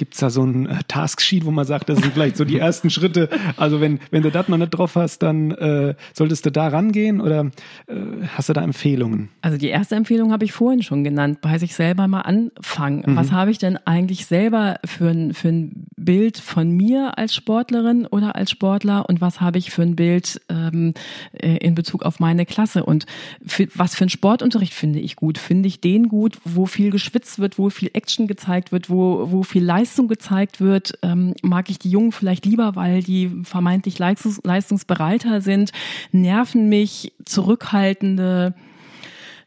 Gibt es da so ein äh, Tasksheet, wo man sagt, das sind vielleicht so die ersten Schritte? Also wenn, wenn du das noch nicht drauf hast, dann äh, solltest du da rangehen oder äh, hast du da Empfehlungen? Also die erste Empfehlung habe ich vorhin schon genannt, bei sich selber mal anfangen. Was habe ich denn eigentlich selber für ein, für ein Bild von mir als Sportlerin oder als Sportler und was habe ich für ein Bild ähm, äh, in Bezug auf meine Klasse? Und für, was für einen Sportunterricht finde ich gut? Finde ich den gut, wo viel geschwitzt wird, wo viel Action gezeigt wird, wo, wo viel Leistung gezeigt wird? Ähm, mag ich die Jungen vielleicht lieber, weil die vermeintlich leistungs leistungsbereiter sind? Nerven mich zurückhaltende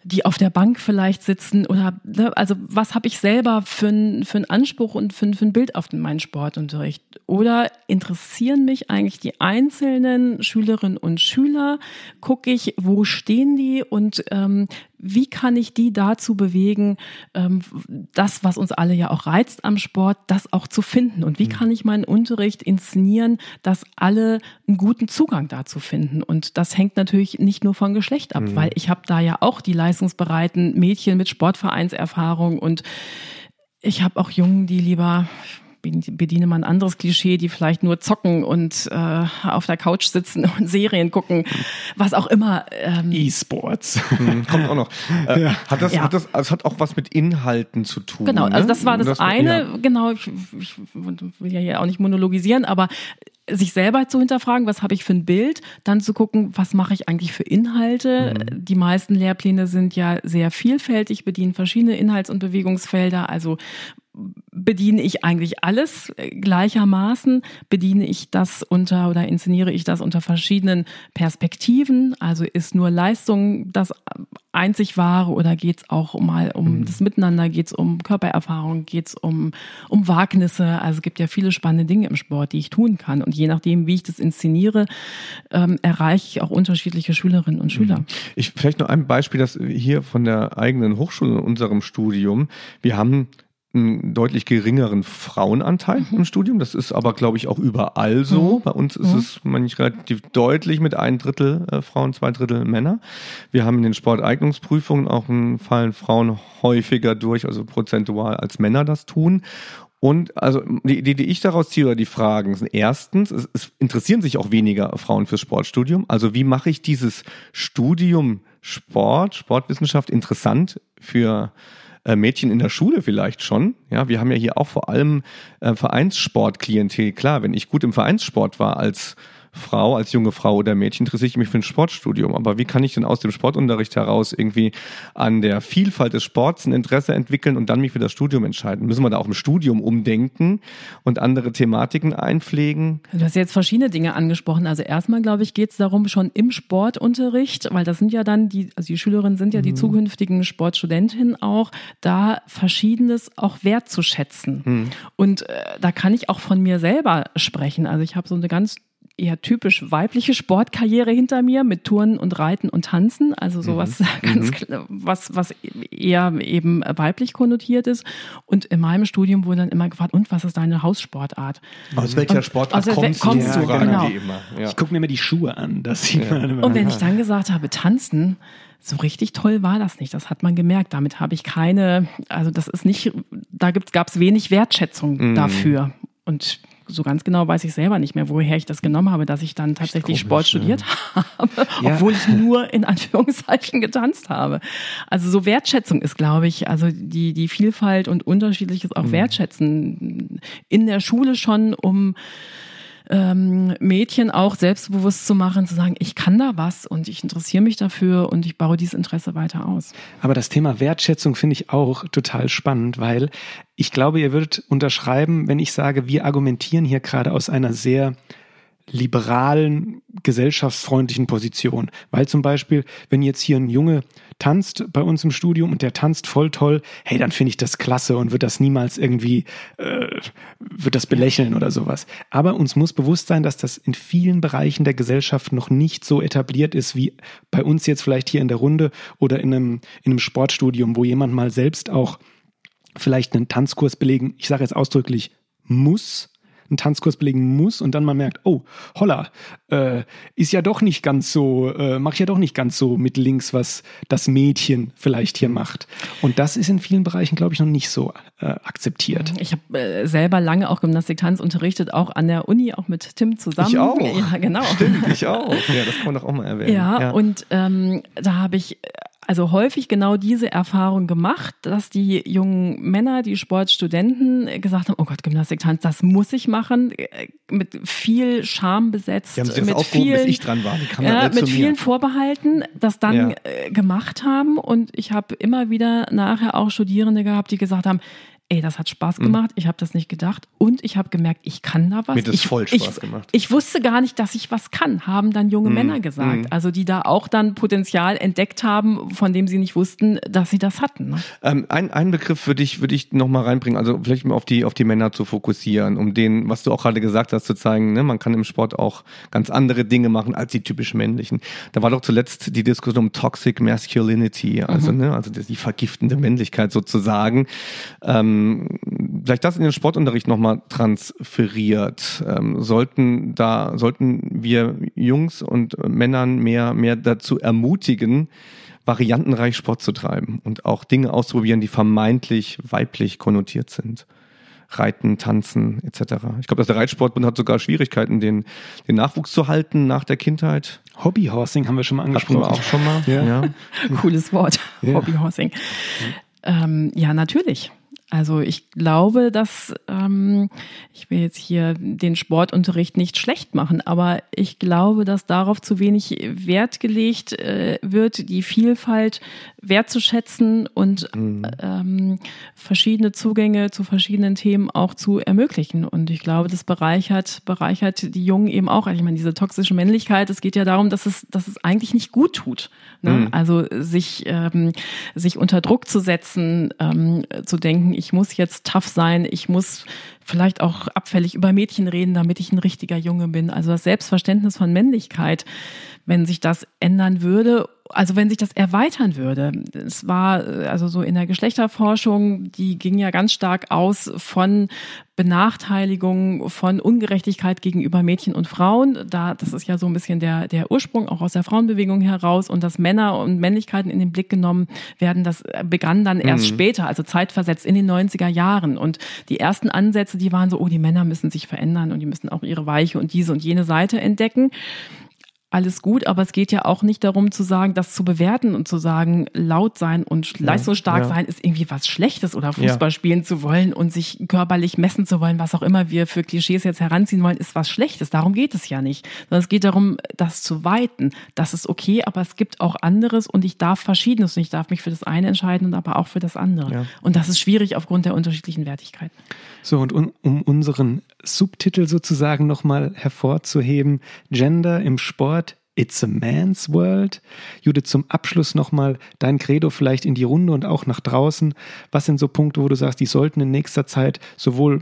die auf der Bank vielleicht sitzen oder ne, also was habe ich selber für einen für Anspruch und für, ein- für ein Bild auf meinen Sportunterricht oder interessieren mich eigentlich die einzelnen Schülerinnen und Schüler gucke ich wo stehen die und ähm, wie kann ich die dazu bewegen, ähm, das, was uns alle ja auch reizt am Sport, das auch zu finden? Und wie kann ich meinen Unterricht inszenieren, dass alle einen guten Zugang dazu finden? Und das hängt natürlich nicht nur von Geschlecht ab, weil ich habe da ja auch die leistungsbereiten Mädchen mit Sportvereinserfahrung und ich habe auch Jungen, die lieber ich bediene mal ein anderes Klischee, die vielleicht nur zocken und äh, auf der Couch sitzen und Serien gucken, was auch immer. Ähm, E-Sports. Mhm, Kommt auch noch. Äh, Hat das, Ja. hat das, also es hat auch was mit Inhalten zu tun. Genau, ne? also das war das, eine. ja. Genau, ich, ich will ja hier auch nicht monologisieren, aber sich selber zu hinterfragen, was habe ich für ein Bild, dann zu gucken, was mache ich eigentlich für Inhalte. Mhm. Die meisten Lehrpläne sind ja sehr vielfältig, bedienen verschiedene Inhalts- und Bewegungsfelder. Also bediene ich eigentlich alles gleichermaßen? Bediene ich das unter oder inszeniere ich das unter verschiedenen Perspektiven? Also ist nur Leistung das einzig wahre oder geht es auch mal um mhm. das Miteinander, geht es um Körpererfahrung, geht es um, um Wagnisse? Also es gibt ja viele spannende Dinge im Sport, die ich tun kann. Und je nachdem, wie ich das inszeniere, ähm, erreiche ich auch unterschiedliche Schülerinnen und Schüler. Mhm. Ich vielleicht noch ein Beispiel, das hier von der eigenen Hochschule in unserem Studium. Wir haben einen deutlich geringeren Frauenanteil mhm. im Studium. Das ist aber, glaube ich, auch überall so. Mhm. Bei uns ist mhm. es manchmal relativ deutlich mit ein Drittel äh, Frauen, zwei Drittel Männer. Wir haben in den Sporteignungsprüfungen auch einen fallen Frauen häufiger durch, also prozentual als Männer das tun. Und also die Idee, die ich daraus ziehe, oder die Fragen sind erstens, es, es interessieren sich auch weniger Frauen fürs Sportstudium. Also wie mache ich dieses Studium Sport, Sportwissenschaft interessant für äh, Mädchen in der Schule vielleicht schon. Ja, wir haben ja hier auch vor allem äh, Vereinssportklientel. Klar, wenn ich gut im Vereinssport war als Frau, als junge Frau oder Mädchen interessiere ich mich für ein Sportstudium. Aber wie kann ich denn aus dem Sportunterricht heraus irgendwie an der Vielfalt des Sports ein Interesse entwickeln und dann mich für das Studium entscheiden? Müssen wir da auch im Studium umdenken und andere Thematiken einpflegen? Du hast jetzt verschiedene Dinge angesprochen. Also erstmal, glaube ich, geht es darum, schon im Sportunterricht, weil das sind ja dann die, also die Schülerinnen sind ja die mhm. zukünftigen Sportstudentinnen auch, da Verschiedenes auch wertzuschätzen. Mhm. Und äh, da kann ich auch von mir selber sprechen. Also ich habe so eine ganz eher typisch weibliche Sportkarriere hinter mir mit Turnen und Reiten und Tanzen, also sowas mhm. ganz mhm. was was eher eben weiblich konnotiert ist und in meinem Studium wurde dann immer gefragt und was ist deine Haussportart? Aus welcher Sportart aus kommst, kommst, du? Ja, genau. Ja. Ich gucke mir immer die Schuhe an, das sieht ja. man immer. Und wenn ich dann gesagt habe tanzen, so richtig toll war das nicht. Das hat man gemerkt. Damit habe ich keine, also das ist nicht, da gab es wenig Wertschätzung mhm. dafür. Und so ganz genau weiß ich selber nicht mehr, woher ich das genommen habe, dass ich dann tatsächlich Sport studiert ja. habe, ja. obwohl ich nur in Anführungszeichen getanzt habe. Also so Wertschätzung ist, glaube ich, also die, die Vielfalt und Unterschiedliches auch mhm. wertschätzen in der Schule schon, um ähm, Mädchen auch selbstbewusst zu machen, zu sagen, ich kann da was und ich interessiere mich dafür und ich baue dieses Interesse weiter aus. Aber das Thema Wertschätzung finde ich auch total spannend, weil ich glaube, ihr würdet unterschreiben, wenn ich sage, wir argumentieren hier gerade aus einer sehr liberalen, gesellschaftsfreundlichen Position. Weil zum Beispiel, wenn jetzt hier ein Junge tanzt bei uns im Studium und der tanzt voll toll, hey, dann finde ich das klasse und wird das niemals irgendwie, äh, wird das belächeln oder sowas. Aber uns muss bewusst sein, dass das in vielen Bereichen der Gesellschaft noch nicht so etabliert ist wie bei uns jetzt vielleicht hier in der Runde oder in einem, in einem Sportstudium, wo jemand mal selbst auch vielleicht einen Tanzkurs belegen, ich sage jetzt ausdrücklich, muss, einen Tanzkurs belegen muss und dann man merkt, oh, holla, äh, ist ja doch nicht ganz so, äh, mache ich ja doch nicht ganz so mit links, was das Mädchen vielleicht hier macht. Und das ist in vielen Bereichen, glaube ich, noch nicht so äh, akzeptiert. Ich habe äh, selber lange auch Gymnastik-Tanz unterrichtet, auch an der Uni, auch mit Tim zusammen. Ich auch. Ja, genau. Stimmt, ich auch. Ja, das kann man doch auch mal erwähnen. Ja, ja. und ähm, da habe ich also häufig genau diese Erfahrung gemacht, dass die jungen Männer, die Sportstudenten gesagt haben, oh Gott, Gymnastik, Tanz, das muss ich machen, äh, mit viel Scham besetzt, mit vielen, bis ich dran war. Ja, mit vielen Vorbehalten, das dann ja. Äh, gemacht haben und ich habe immer wieder nachher auch Studierende gehabt, die gesagt haben, ey, das hat Spaß mhm. gemacht, ich habe das nicht gedacht und ich habe gemerkt, ich kann da was. Mir das ich, voll Spaß ich, gemacht. Ich wusste gar nicht, dass ich was kann, haben dann junge mhm. Männer gesagt. Mhm. Also die da auch dann Potenzial entdeckt haben, von dem sie nicht wussten, dass sie das hatten. Ne? Ähm, ein, ein Begriff würde ich, würde ich noch mal reinbringen, also vielleicht mal auf die, auf die Männer zu fokussieren, um den, was du auch gerade gesagt hast, zu zeigen, ne, man kann im Sport auch ganz andere Dinge machen als die typisch männlichen. Da war doch zuletzt die Diskussion um Toxic Masculinity, also, mhm. ne, also die vergiftende Männlichkeit sozusagen. Ähm, ähm, vielleicht das in den Sportunterricht nochmal transferiert. Ähm, sollten da, sollten wir Jungs und Männern mehr, mehr dazu ermutigen, variantenreich Sport zu treiben und auch Dinge auszuprobieren, die vermeintlich weiblich konnotiert sind. Reiten, Tanzen etc. Ich glaube, dass der Reitsportbund hat sogar Schwierigkeiten, den, den Nachwuchs zu halten nach der Kindheit. Hobbyhorsing haben wir schon mal angesprochen. Hatten wir auch schon mal. Ja. ja. Cooles Wort, ja. Hobbyhorsing. Ähm, ja, natürlich. Also ich glaube, dass ähm, ich will jetzt hier den Sportunterricht nicht schlecht machen, aber ich glaube, dass darauf zu wenig Wert gelegt äh, wird, die Vielfalt wertzuschätzen und mhm. ähm, verschiedene Zugänge zu verschiedenen Themen auch zu ermöglichen. Und ich glaube, das bereichert bereichert die Jungen eben auch. Also ich meine, diese toxische Männlichkeit. Es geht ja darum, dass es dass es eigentlich nicht gut tut. Ne? Mhm. Also sich ähm, sich unter Druck zu setzen, ähm, zu denken, ich muss jetzt tough sein, ich muss vielleicht auch abfällig über Mädchen reden, damit ich ein richtiger Junge bin. Also das Selbstverständnis von Männlichkeit, wenn sich das ändern würde also wenn sich das erweitern würde, es war also so in der Geschlechterforschung, die ging ja ganz stark aus von Benachteiligung, von Ungerechtigkeit gegenüber Mädchen und Frauen. Da, das ist ja so ein bisschen der, der Ursprung auch aus der Frauenbewegung heraus und dass Männer und Männlichkeiten in den Blick genommen werden, das begann dann erst mhm. später, also zeitversetzt in den 90er Jahren. Und die ersten Ansätze, die waren so, oh, die Männer müssen sich verändern und die müssen auch ihre weiche und diese und jene Seite entdecken alles gut, aber es geht ja auch nicht darum zu sagen, das zu bewerten und zu sagen, laut sein und ja, leistungsstark ja. sein ist irgendwie was Schlechtes oder Fußball ja. spielen zu wollen und sich körperlich messen zu wollen, was auch immer wir für Klischees jetzt heranziehen wollen, ist was Schlechtes. Darum geht es ja nicht. Sondern es geht darum, das zu weiten. Das ist okay, aber es gibt auch anderes und ich darf Verschiedenes und ich darf mich für das eine entscheiden und aber auch für das andere. Und das ist schwierig aufgrund der unterschiedlichen Wertigkeiten. So, und um, um unseren Subtitel sozusagen nochmal hervorzuheben, Gender im Sport, It's a Man's World. Judith, zum Abschluss nochmal dein Credo vielleicht in die Runde und auch nach draußen. Was sind so Punkte, wo du sagst, die sollten in nächster Zeit sowohl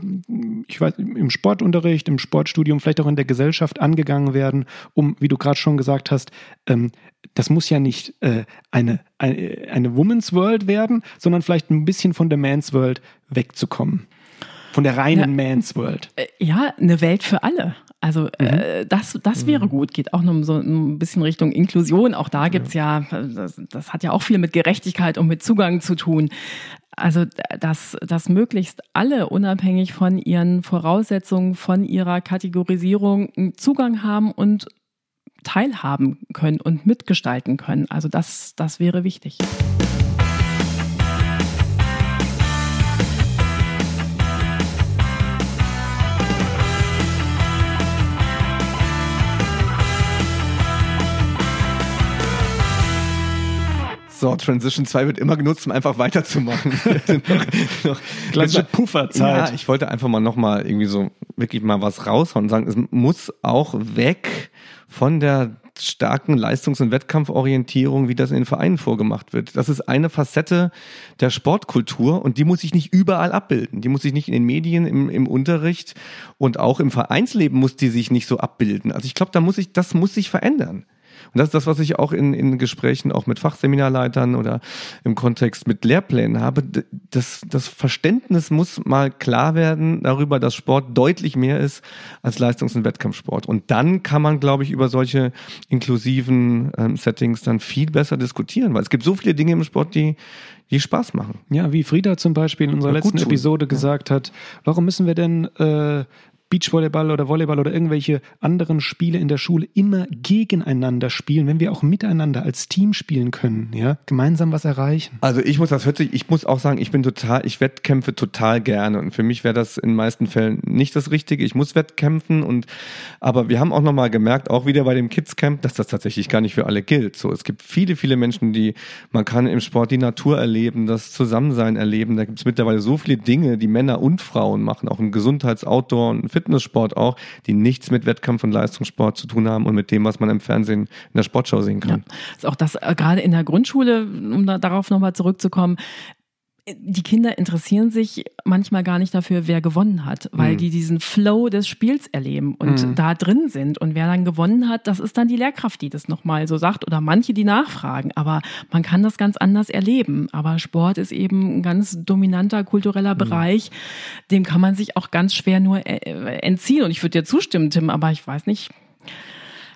ich weiß, im Sportunterricht, im Sportstudium, vielleicht auch in der Gesellschaft angegangen werden, um, wie du gerade schon gesagt hast, ähm, das muss ja nicht äh, eine, eine, eine Woman's World werden, sondern vielleicht ein bisschen von der Man's World wegzukommen. Von der reinen ja, Man's World. Äh, ja, eine Welt für alle. Also mhm. äh, das, das wäre mhm. gut. Geht auch noch so ein bisschen Richtung Inklusion. Auch da gibt's ja, ja das, das hat ja auch viel mit Gerechtigkeit und mit Zugang zu tun. Also dass, dass möglichst alle unabhängig von ihren Voraussetzungen, von ihrer Kategorisierung Zugang haben und teilhaben können und mitgestalten können. Also das, das wäre wichtig. So, Transition 2 wird immer genutzt, um einfach weiterzumachen. noch, noch, Klassische Pufferzeit. Ja, ich wollte einfach mal nochmal irgendwie so wirklich mal was raushauen und sagen, es muss auch weg von der starken Leistungs- und Wettkampforientierung, wie das in den Vereinen vorgemacht wird. Das ist eine Facette der Sportkultur und die muss sich nicht überall abbilden. Die muss sich nicht in den Medien, im, im Unterricht und auch im Vereinsleben muss die sich nicht so abbilden. Also ich glaube, da muss ich, das muss sich verändern. Und das ist das, was ich auch in, in Gesprächen auch mit Fachseminarleitern oder im Kontext mit Lehrplänen habe. Das, das Verständnis muss mal klar werden darüber, dass Sport deutlich mehr ist als Leistungs- und Wettkampfsport. Und dann kann man, glaube ich, über solche inklusiven ähm, Settings dann viel besser diskutieren, weil es gibt so viele Dinge im Sport, die, die Spaß machen. Ja, wie Frieda zum Beispiel in unserer ja, letzten Episode gesagt hat, warum müssen wir denn äh, Beachvolleyball oder Volleyball oder irgendwelche anderen Spiele in der Schule immer gegeneinander spielen, wenn wir auch miteinander als Team spielen können, ja, gemeinsam was erreichen. Also ich muss das hört sich, ich muss auch sagen, ich bin total, ich wettkämpfe total gerne und für mich wäre das in den meisten Fällen nicht das Richtige. Ich muss wettkämpfen und aber wir haben auch nochmal gemerkt, auch wieder bei dem Kids Camp, dass das tatsächlich gar nicht für alle gilt. So, es gibt viele, viele Menschen, die man kann im Sport die Natur erleben, das Zusammensein erleben. Da gibt es mittlerweile so viele Dinge, die Männer und Frauen machen, auch im Gesundheits-, Outdoor und Fitness Fitnesssport auch, die nichts mit Wettkampf und Leistungssport zu tun haben und mit dem, was man im Fernsehen in der Sportschau sehen kann. Ja, ist auch das äh, gerade in der Grundschule, um da, darauf nochmal zurückzukommen, die Kinder interessieren sich manchmal gar nicht dafür, wer gewonnen hat, weil mhm. die diesen Flow des Spiels erleben und mhm. da drin sind. Und wer dann gewonnen hat, das ist dann die Lehrkraft, die das nochmal so sagt oder manche, die nachfragen. Aber man kann das ganz anders erleben. Aber Sport ist eben ein ganz dominanter kultureller mhm. Bereich. Dem kann man sich auch ganz schwer nur äh, entziehen. Und ich würde dir zustimmen, Tim, aber ich weiß nicht,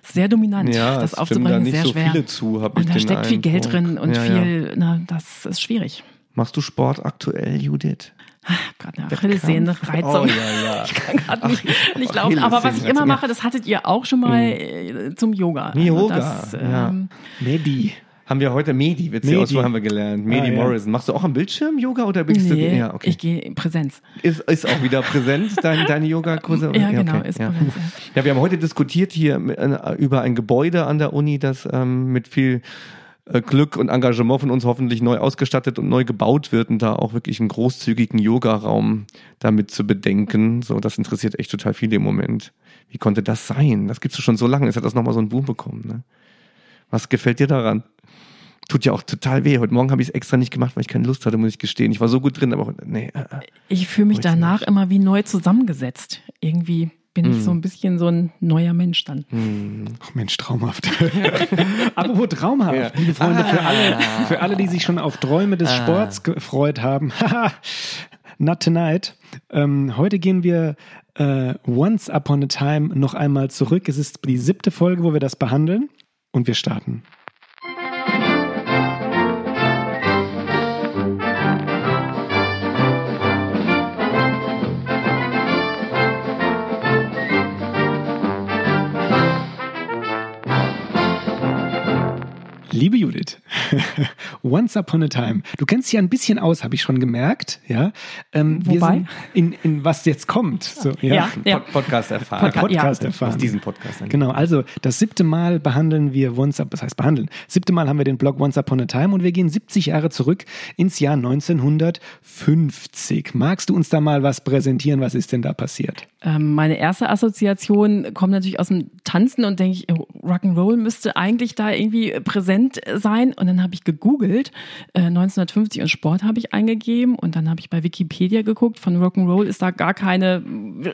sehr dominant, ja, das aufzubringen, da nicht sehr so schwer. Viele zu, und da steckt Eindruck. viel Geld drin und ja, viel, ja. Na, das ist schwierig. Machst du Sport aktuell, Judith? Gerade eine Achillessehnenreizung. Oh, ja, ja. Ich kann gerade nicht, nicht laufen. Aber was ich immer mache, das hattet ihr auch schon mal mhm. zum Yoga. Yoga, also das, ja. Ähm, Maybe. Haben wir heute Medi, Witze Medi. haben wir gelernt? Medi Ah, ja. Morrison. Machst du auch am Bildschirm Yoga oder bist Nee, du? Ja, okay. ich gehe in Präsenz. ist, ist auch wieder präsent, dein, deine Yogakurse? Ja, genau, okay, ist ja. Präsenz. Ja. Ja, wir haben heute diskutiert hier äh, über ein Gebäude an der Uni, das ähm, mit viel äh, Glück und Engagement von uns hoffentlich neu ausgestattet und neu gebaut wird und da auch wirklich einen großzügigen Yoga-Raum damit zu bedenken. So, das interessiert echt total viele im Moment. Wie konnte das sein? Das gibt's schon so lange. Jetzt hat das nochmal so einen Boom bekommen. Ne? Was gefällt dir daran? Tut ja auch total weh. Heute Morgen habe ich es extra nicht gemacht, weil ich keine Lust hatte, muss ich gestehen. Ich war so gut drin, aber nee. äh, äh. Ich fühle mich danach nicht. immer wie neu zusammengesetzt. Irgendwie bin Mhm. ich so ein bisschen so ein neuer Mensch dann. Ach Mensch, traumhaft. Apropos traumhaft, Ja. liebe Freunde, für Ah. alle, für alle, die sich schon auf Träume des Sports gefreut haben. Haha, Not tonight. Ähm, heute gehen wir äh, Once Upon a Time noch einmal zurück. Es ist die siebte Folge, wo wir das behandeln. Und wir starten. Liebe Judith, Once Upon a Time. Du kennst dich ja ein bisschen aus, habe ich schon gemerkt. Ja, ähm, wir Wobei? sind in, in was jetzt kommt. So, ja. Ja. Pod Podcast erfahren. Podca- Podcast ja. erfahren. Aus diesem Podcast. dann. Genau, also das siebte Mal behandeln wir Once Up, das heißt behandeln. Siebte Mal haben wir den Blog Once Upon a Time und wir gehen 70 Jahre zurück ins Jahr 1950. Magst du uns da mal was präsentieren? Was ist denn da passiert? Ähm, meine erste Assoziation kommt natürlich aus dem Tanzen und denke ich, Rock'n'Roll müsste eigentlich da irgendwie präsent sein. Und dann habe ich gegoogelt, äh, 1950 und Sport habe ich eingegeben und dann habe ich bei Wikipedia geguckt, von Rock'n'Roll ist da gar keine,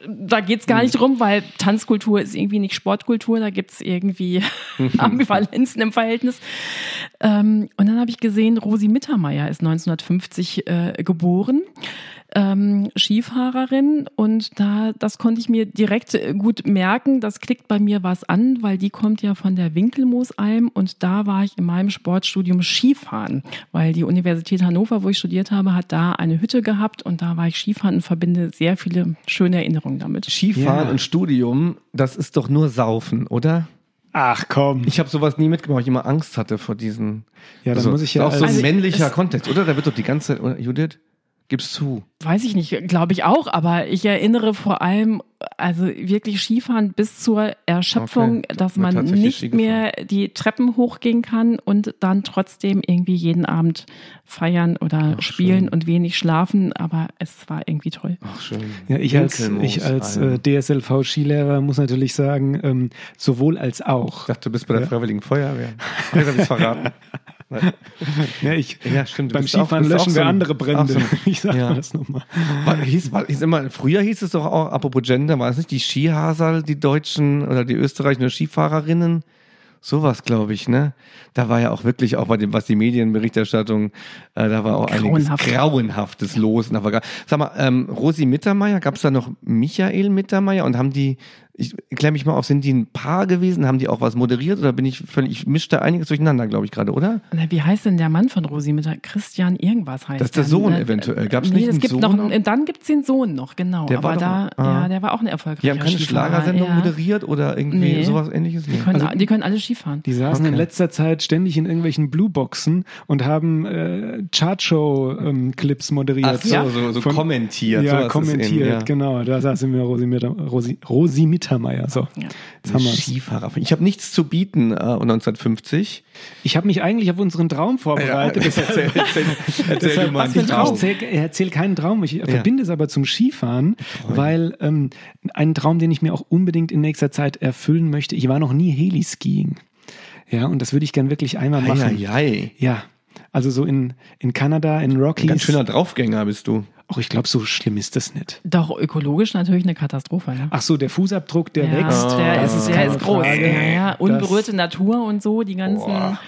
da geht's gar nicht drum, weil Tanzkultur ist irgendwie nicht Sportkultur, da gibt's irgendwie Ambivalenzen im Verhältnis. Ähm, und dann habe ich gesehen, Rosi Mittermeier ist 1950 äh, geboren ähm, Skifahrerin und da das konnte ich mir direkt gut merken. Das klickt bei mir was an, weil die kommt ja von der Winkelmoosalm und da war ich in meinem Sportstudium Skifahren, weil die Universität Hannover, wo ich studiert habe, hat da eine Hütte gehabt und da war ich Skifahren und verbinde sehr viele schöne Erinnerungen damit. Skifahren Ja. und Studium, das ist doch nur Saufen, oder? Ach komm. Ich habe sowas nie mitgemacht, weil ich immer Angst hatte vor diesen. Ja, dann Also, muss ich ja Auch so ein als- Also, männlicher Kontext, oder? Da wird doch die ganze Zeit, Judith, gib's zu. Weiß ich nicht, glaube ich auch, aber ich erinnere vor allem, also wirklich Skifahren bis zur Erschöpfung, Okay. dass man nicht mehr die Treppen hochgehen kann und dann trotzdem irgendwie jeden Abend feiern oder Ach, spielen schön. und wenig schlafen, aber es war irgendwie toll. Ach, schön. Ja, ich als, ich als äh, DSLV-Skilehrer muss natürlich sagen, ähm, sowohl als auch. Ich dachte, du bist bei der Ja. Freiwilligen Feuerwehr. Jetzt hab ich's verraten. Ja, ich, Ja, stimmt. beim Skifahren auch löschen so wir ein- andere Brände. so ich sag Ja. das nochmal. Hieß, war, hieß immer, früher hieß es doch auch, apropos Gender, war es nicht die Skihasal, die Deutschen oder die österreichischen Skifahrerinnen? Sowas, glaube ich, ne? Da war ja auch wirklich, auch bei dem, was die Medienberichterstattung, äh, da war auch einiges Grauenhaft. Grauenhaftes los. Sag mal, ähm, Rosi Mittermeier, gab es da noch Michael Mittermeier und haben die, ich klär mich mal auf, sind die ein Paar gewesen? Haben die auch was moderiert oder bin ich völlig, ich mische da einiges durcheinander, glaube ich, gerade, oder? Na, Wie heißt denn der Mann von Rosi mit Christian irgendwas heißt Das ist der der, Sohn ne? eventuell. Gab's nee, nicht es einen gibt Sohn noch, noch? einen- dann gibt's den Sohn noch, genau. Der war aber da, doch- ah. ja, der war auch ein erfolgreicher Die haben keine Skifahrer, Schlagersendung ja. moderiert oder irgendwie Nee. sowas ähnliches? Die können, die können alle Skifahren. Die saßen in Okay. letzter Zeit ständig in irgendwelchen Blueboxen und haben äh, Chartshow-Clips moderiert. Ach so, so, so Von- kommentiert. Ja, sowas ist kommentiert, in, ja. genau. Da saß mir Rosi, Mitter, Rosi, Rosi Mittermeier. So, Ja. jetzt haben wir's. Skifahrer. Ich habe nichts zu bieten äh, 1950. Ich habe mich eigentlich auf unseren Traum vorbereitet. Das- erzähl, erzähl, erzähl du mal ich einen Traum. erzähl, erzähl keinen Traum. Ich verbinde es aber zum Skifahren, weil ähm, ein Traum, den ich mir auch unbedingt in nächster Zeit erfüllen möchte. Ich war noch nie Heliskiing. Ja, und das würde ich gern wirklich einmal machen. Eieiei. Ja, also so in, in Kanada, in Rockies. Ganz schöner Draufgänger bist du. Auch ich glaube, so schlimm ist das nicht. Doch ökologisch natürlich eine Katastrophe. Ne? Ach so, der Fußabdruck, der ja, wächst. der ist, der keine ist groß. Ja, ja, Das- unberührte Natur und so, die ganzen. Boah.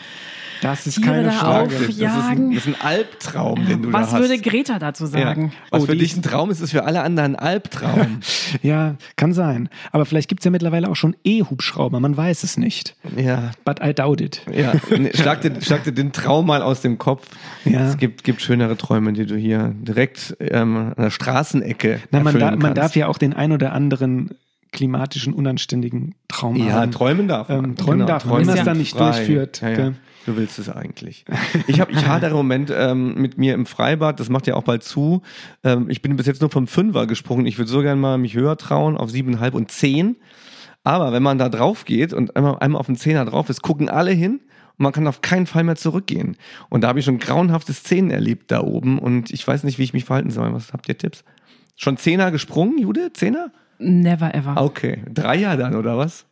Das ist Tiere keine da Frage. Das ist, ein, das ist ein Albtraum, den du Was da hast. würde Greta dazu sagen? ja. Was Oh, für dich ein Traum ist, ist für alle anderen ein Albtraum. Ja, kann sein. Aber vielleicht gibt's ja mittlerweile auch schon E-Hubschrauber, man weiß es nicht. ja. But I doubt it. Ja, schlag dir, schlag dir den Traum mal aus dem Kopf. Ja. Es gibt, gibt schönere Träume, die du hier direkt ähm, an der Straßenecke Na, man, erfüllen da, man darf ja auch den ein oder anderen klimatischen, unanständigen Traum Ja, haben. träumen darf man. Ähm, träumen darf man, wenn man es dann nicht frei. durchführt, Ja, ja. Du willst es eigentlich. Ich habe, ich hadere im Moment ähm, mit mir im Freibad. Das macht ja auch bald zu. Ähm, ich bin bis jetzt nur vom Fünfer gesprungen. Ich würde so gerne mal mich höher trauen auf siebeneinhalb und zehn. Aber wenn man da drauf geht und einmal, einmal auf den Zehner drauf ist, gucken alle hin und man kann auf keinen Fall mehr zurückgehen. Und da habe ich schon grauenhafte Szenen erlebt da oben und ich weiß nicht, wie ich mich verhalten soll. Was habt ihr Tipps? Schon Zehner gesprungen, Jude? Zehner? Never ever. Okay. Dreier dann, oder was?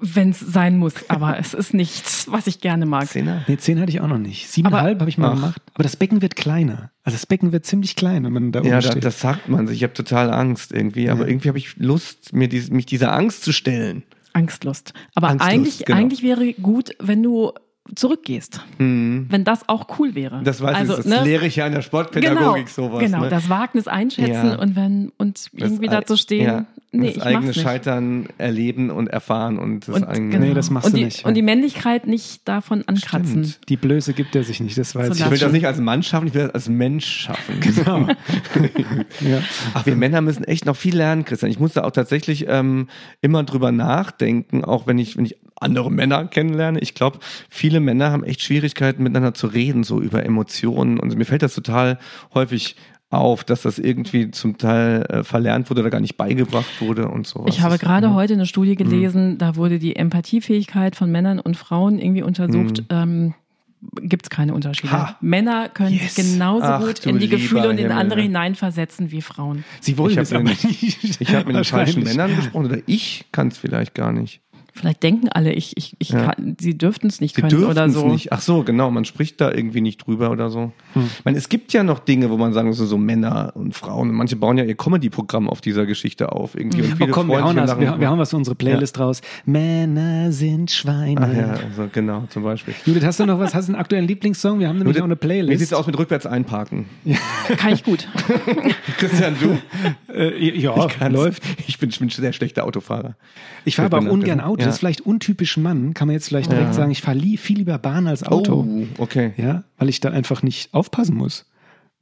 Wenn es sein muss, aber es ist nichts, was ich gerne mag. Zehner? Nee, zehn hatte ich auch noch nicht. Siebeneinhalb habe ich mal Ach. gemacht. Aber das Becken wird kleiner. Also das Becken wird ziemlich klein, wenn man da oben Ja, steht. das sagt man sich. Ich habe total Angst irgendwie, aber irgendwie habe ich Lust, mir dies, mich dieser Angst zu stellen. Angstlust. Aber Angstlust, eigentlich, genau. eigentlich wäre gut, wenn du zurückgehst. Wenn das auch cool wäre. Mhm. Das weiß also, ich, das ne? lehre ich ja in der Sportpädagogik genau, sowas. Genau, ne? das Wagnis einschätzen Ja. und wenn und irgendwie Das dazu stehen, ja, nee, das ich eigene mach's nicht. Scheitern erleben und erfahren und das Und, eigene. genau. Nee, das machst und du die, nicht. Und die Männlichkeit nicht davon ankratzen. Stimmt. Die Blöße gibt er sich nicht, das weiß So ich. Ich will das nicht als Mann schaffen, ich will das als Mensch schaffen. Genau. ja. Ach, wir Männer müssen echt noch viel lernen, Christian. Ich musste auch tatsächlich ähm, immer drüber nachdenken, auch wenn ich, wenn ich andere Männer kennenlerne. Ich glaube, viele Männer haben echt Schwierigkeiten, miteinander zu reden, so über Emotionen. Und mir fällt das total häufig auf, dass das irgendwie zum Teil äh, verlernt wurde oder gar nicht beigebracht wurde und so. Ich habe gerade heute eine Studie gelesen, da wurde die Empathiefähigkeit von Männern und Frauen irgendwie untersucht. Ähm, Gibt es keine Unterschiede. Ha. Männer können Yes. sich genauso Ach, gut in die Gefühle und in andere hineinversetzen wie Frauen. Sie wollen Ich es aber mit- nicht. Ich habe mit den falschen. Männern gesprochen oder ich kann es vielleicht gar nicht. Vielleicht denken alle, ich, ich, ich Ja. kann, sie dürften es nicht Sie können dürfen oder es so. nicht. Ach so, genau. Man spricht da irgendwie nicht drüber oder so. Ich meine, es gibt ja noch Dinge, wo man sagen so, so Männer und Frauen. Und manche bauen ja ihr Comedy-Programm auf dieser Geschichte auf. Irgendwie. Und Oh viele komm, wir hauen, daran. wir, wir hauen was unsere Playlist raus. Männer sind Schweine. Ach ja, also genau, zum Beispiel. Judith, hast du noch was? Hast du einen aktuellen Lieblingssong? Wir haben nämlich auch eine Wie Playlist. sieht's aus mit rückwärts einparken? Kann ich gut. Christian, du? Äh, ja, Kannst- läuft. Ich bin, ich bin ein sehr schlechter Autofahrer. Ich fahre aber auch ungern. Auto. Ja. Das ist vielleicht untypisch Mann, kann man jetzt vielleicht direkt sagen. Ich fahre viel lieber Bahn als Auto. Oh, okay. Ja, weil ich da einfach nicht aufpassen muss.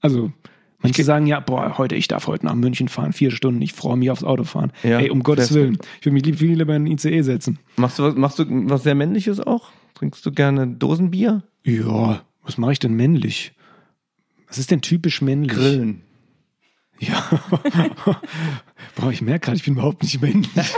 Also, manche sagen ja, boah, heute, ich darf heute nach München fahren, vier Stunden, ich freue mich aufs Autofahren. Ja, Ey, um Gottes. Willen. Ich würde mich lieb- viel lieber in den ICE setzen. Machst du was, machst du was sehr Männliches auch? Trinkst du gerne Dosenbier? Ja, was mache ich denn männlich? Was ist denn typisch männlich? Grillen. Ja. Boah, ich merke gerade, ich bin überhaupt nicht männlich.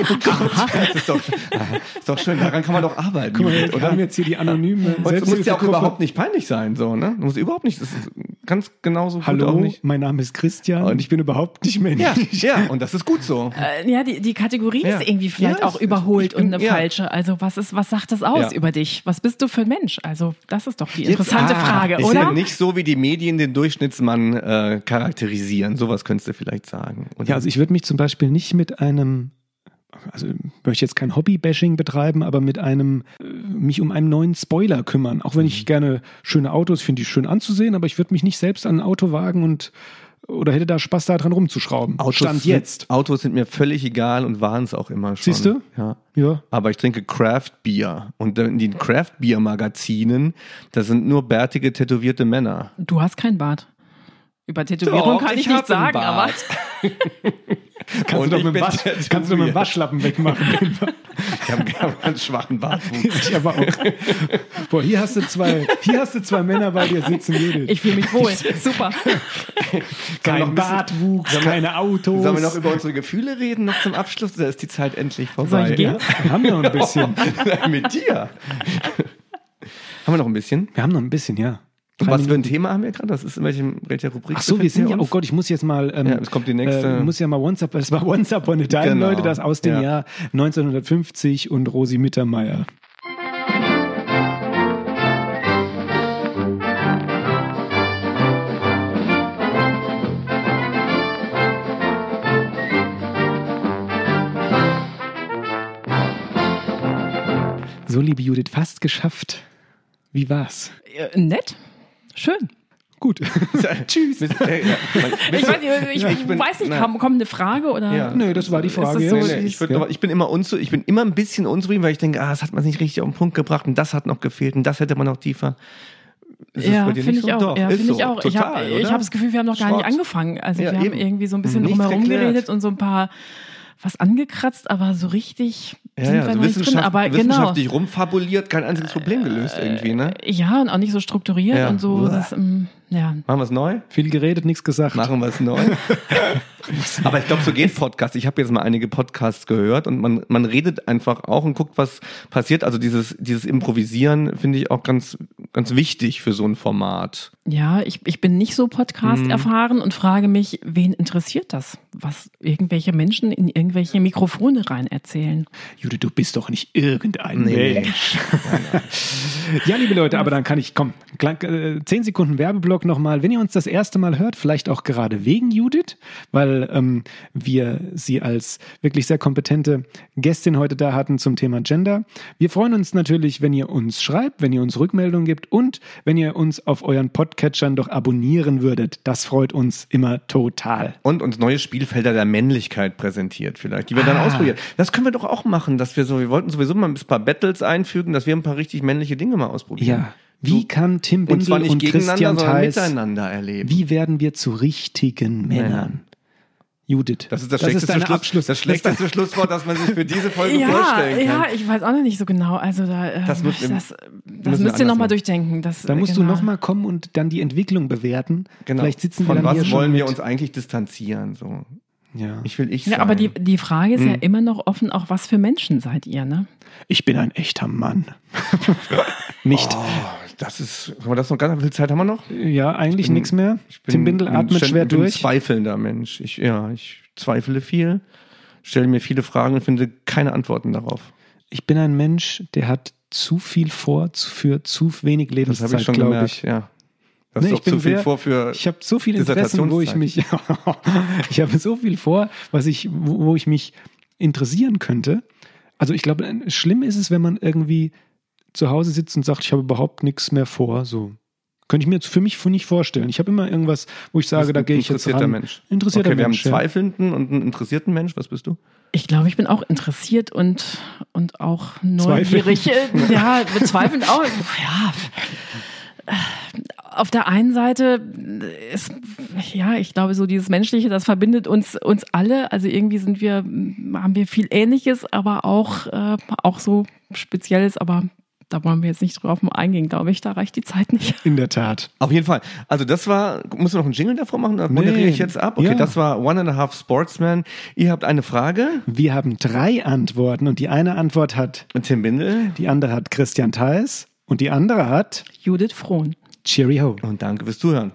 Das ist doch, ah, ist doch schön, daran kann man doch arbeiten. Guck mal, wir oder? haben jetzt hier die anonyme Und es muss ja auch überhaupt nicht peinlich sein, so, ne? Du musst überhaupt nicht, das ist ganz genauso gut auch Hallo, nicht. mein Name ist Christian und ich bin überhaupt nicht Ja, männlich. ja, und das ist gut so. Äh, ja, die, die Kategorie Ja. ist irgendwie vielleicht Ja, auch überholt bin- und eine ja. falsche. Also was ist, was sagt das aus Ja. über dich? Was bist du für ein Mensch? Also das ist doch die interessante ah, Frage, ist oder? ja nicht so, wie die Medien den Durchschnittsmann äh, charakterisieren. Sowas könntest du vielleicht sagen. Oder? Ja, also ich würde mich zum Beispiel nicht mit einem, also möchte jetzt kein Hobby-Bashing betreiben, aber mit einem, äh, mich um einen neuen Spoiler kümmern. Auch wenn Mhm. ich gerne schöne Autos finde, die schön anzusehen, aber ich würde mich nicht selbst an ein Auto wagen und oder hätte da Spaß daran rumzuschrauben. Stand sind, jetzt. Autos sind mir völlig egal und waren es auch immer schon. Siehst du? Ja. Ja. Aber ich trinke Craft Beer. Und in den Craft Beer Magazinen, da sind nur bärtige, tätowierte Männer. Du hast kein Bart. Über Tätowierung Doch, kann ich, ich nicht sagen, aber. Kannst du doch mit, Wasch, kannst du doch mit dem Waschlappen wegmachen. Ich habe einen ganz schwachen Bartwuchs. ich aber auch. Boah, hier hast du zwei, hier hast du zwei Männer bei dir sitzen, Judith. ich fühle mich wohl. Super. Kein bisschen- Bartwuchs, keine Autos. Sollen wir noch über unsere Gefühle reden, noch zum Abschluss? Da ist die Zeit endlich vorbei. Soll ich gehen? ja, wir haben noch ein bisschen. Mit dir. haben wir noch ein bisschen? Wir haben noch ein bisschen, ja. Was für ein Thema haben wir gerade? Das ist in welchem, welcher Rubrik? Ach so, wir sind ja, oh? Gott, ich muss jetzt mal, ähm, Ja, es kommt die nächste. äh, muss ja mal Once Upon, das war Once Upon a Time, Genau, Leute, das aus dem ja. Jahr 1950 und Rosi Mittermeier. So, liebe Judith, fast geschafft. Wie war's? Äh, nett. Schön. Gut. Tschüss. Äh, Ich weiß, nicht, ich, Ja, ich ich bin- weiß nicht, kam, kommt eine Frage oder? Ja. Nö, das war die Frage. Das Nee, so? nee, ich, würd, Ja. aber ich bin immer unzu, ich bin immer ein bisschen unzufrieden, weil ich denke, ah, das hat man nicht richtig auf den Punkt gebracht und das hat noch gefehlt und das hätte man noch tiefer. Ist Ja, finde ich so? auch. Ja, ist finde ich so. auch. ich Total, habe oder? hab das Gefühl, wir haben noch gar Schrott. nicht angefangen. Also Ja, wir haben eben. irgendwie so ein bisschen drumherum geredet und so ein paar was angekratzt, aber so richtig Ja, sind ja, wir so noch nicht drin. Wissenschaft, Aber genau. wissenschaftlich rumfabuliert, kein einziges Problem gelöst irgendwie, ne? Ja, und auch nicht so strukturiert Ja. und so. Das, ähm, ja. Machen wir es neu? Viel geredet, nichts gesagt. Machen wir es neu. Aber ich glaube, so geht Podcast. Ich habe jetzt mal einige Podcasts gehört und man, man redet einfach auch und guckt, was passiert. Also dieses, dieses Improvisieren finde ich auch ganz, ganz wichtig für so ein Format. Ja, ich, ich bin nicht so Podcast Mhm. erfahren und frage mich, wen interessiert das, was irgendwelche Menschen in irgendwelche Mikrofone rein erzählen? Jude, du bist doch nicht irgendein Nee. Mensch. ja, liebe Leute, aber dann kann ich, komm, äh, zehn Sekunden Werbeblock nochmal. Wenn ihr uns das erste Mal hört, vielleicht auch gerade wegen Judith, weil ähm, wir sie als wirklich sehr kompetente Gästin heute da hatten zum Thema Gender. Wir freuen uns natürlich, wenn ihr uns schreibt, wenn ihr uns Rückmeldungen gibt und wenn ihr uns auf euren Podcatchern doch abonnieren würdet. Das freut uns immer total. Und uns neue Spielfelder der Männlichkeit präsentiert vielleicht, die wir dann Ah. ausprobieren. Das können wir doch auch machen, dass wir so, wir wollten sowieso mal ein paar Battles einfügen, dass wir ein paar richtig männliche Dinge mal ausprobieren. Ja. Wie kann Tim Und zwar Bindel nicht und, gegeneinander, Christian Theis miteinander erleben. Wie werden wir zu richtigen Männern? Männern. Judith. Das ist das, schlechteste, deine Schluss, Abschluss. das schlechteste Schlusswort, das man sich für diese Folge Ja, vorstellen kann. ja, ich weiß auch noch nicht so genau. Also da, ähm, Das das, müssen wir- das, wir müsst ihr nochmal durchdenken. Das, Da musst genau. du nochmal kommen und dann die Entwicklung bewerten. Genau. Vielleicht sitzen Von wir dann was hier wollen schon wir mit. uns eigentlich distanzieren? So. Ja. Ich will ich Ja, sein. aber die, die Frage ist ja Hm. immer noch offen, auch was für Menschen seid ihr, ne? Ich bin ein echter Mann. Nicht. Oh, das ist, haben wir das noch ganz, wie viel Zeit haben wir noch? Ja, eigentlich bin- nichts mehr. Ich bin Tim Bindel ein atmet ständ- schwer bin ein durch. zweifelnder Mensch. Ich, ja, ich zweifle viel, stelle mir viele Fragen und finde keine Antworten darauf. Ich bin ein Mensch, der hat zu viel vor für zu wenig Das habe ich Lebenszeit, schon gemerkt, ich. ja. Das Nee, ist ich doch zu bin viel sehr- vor für. Ich habe so viele Interessen, wo ich mich, ich habe so viel vor, was ich, wo, wo ich mich interessieren könnte. Also ich glaube, schlimm ist es, wenn man irgendwie zu Hause sitzt und sagt, ich habe überhaupt nichts mehr vor. So könnte ich mir jetzt für mich nicht vorstellen. Ich habe immer irgendwas, wo ich sage, da gehe ich jetzt interessierter ran. Mensch. Interessierter okay, wir Mensch. haben ja. einen zweifelnden und einen interessierten Mensch. Was bist du? Ich glaube, ich bin auch interessiert und, und auch neugierig. Äh, Ja, bezweifelnd auch. Ja. Auf der einen Seite ist, ja, ich glaube, so dieses Menschliche, das verbindet uns, uns alle. Also irgendwie sind wir, haben wir viel Ähnliches, aber auch, äh, auch so Spezielles, aber da wollen wir jetzt nicht drauf eingehen, glaube ich. Da reicht die Zeit nicht. In der Tat. Auf jeden Fall. Also das war, musst du noch einen Jingle davor machen? Da moderiere Nee. ich jetzt ab. Okay, Ja. das war One and a Half Sportsman. Ihr habt eine Frage. Wir haben drei Antworten und die eine Antwort hat, Tim Bindel. die andere hat Christian Theis und die andere hat Judith Frohn. Cheerio. Und danke fürs Zuhören.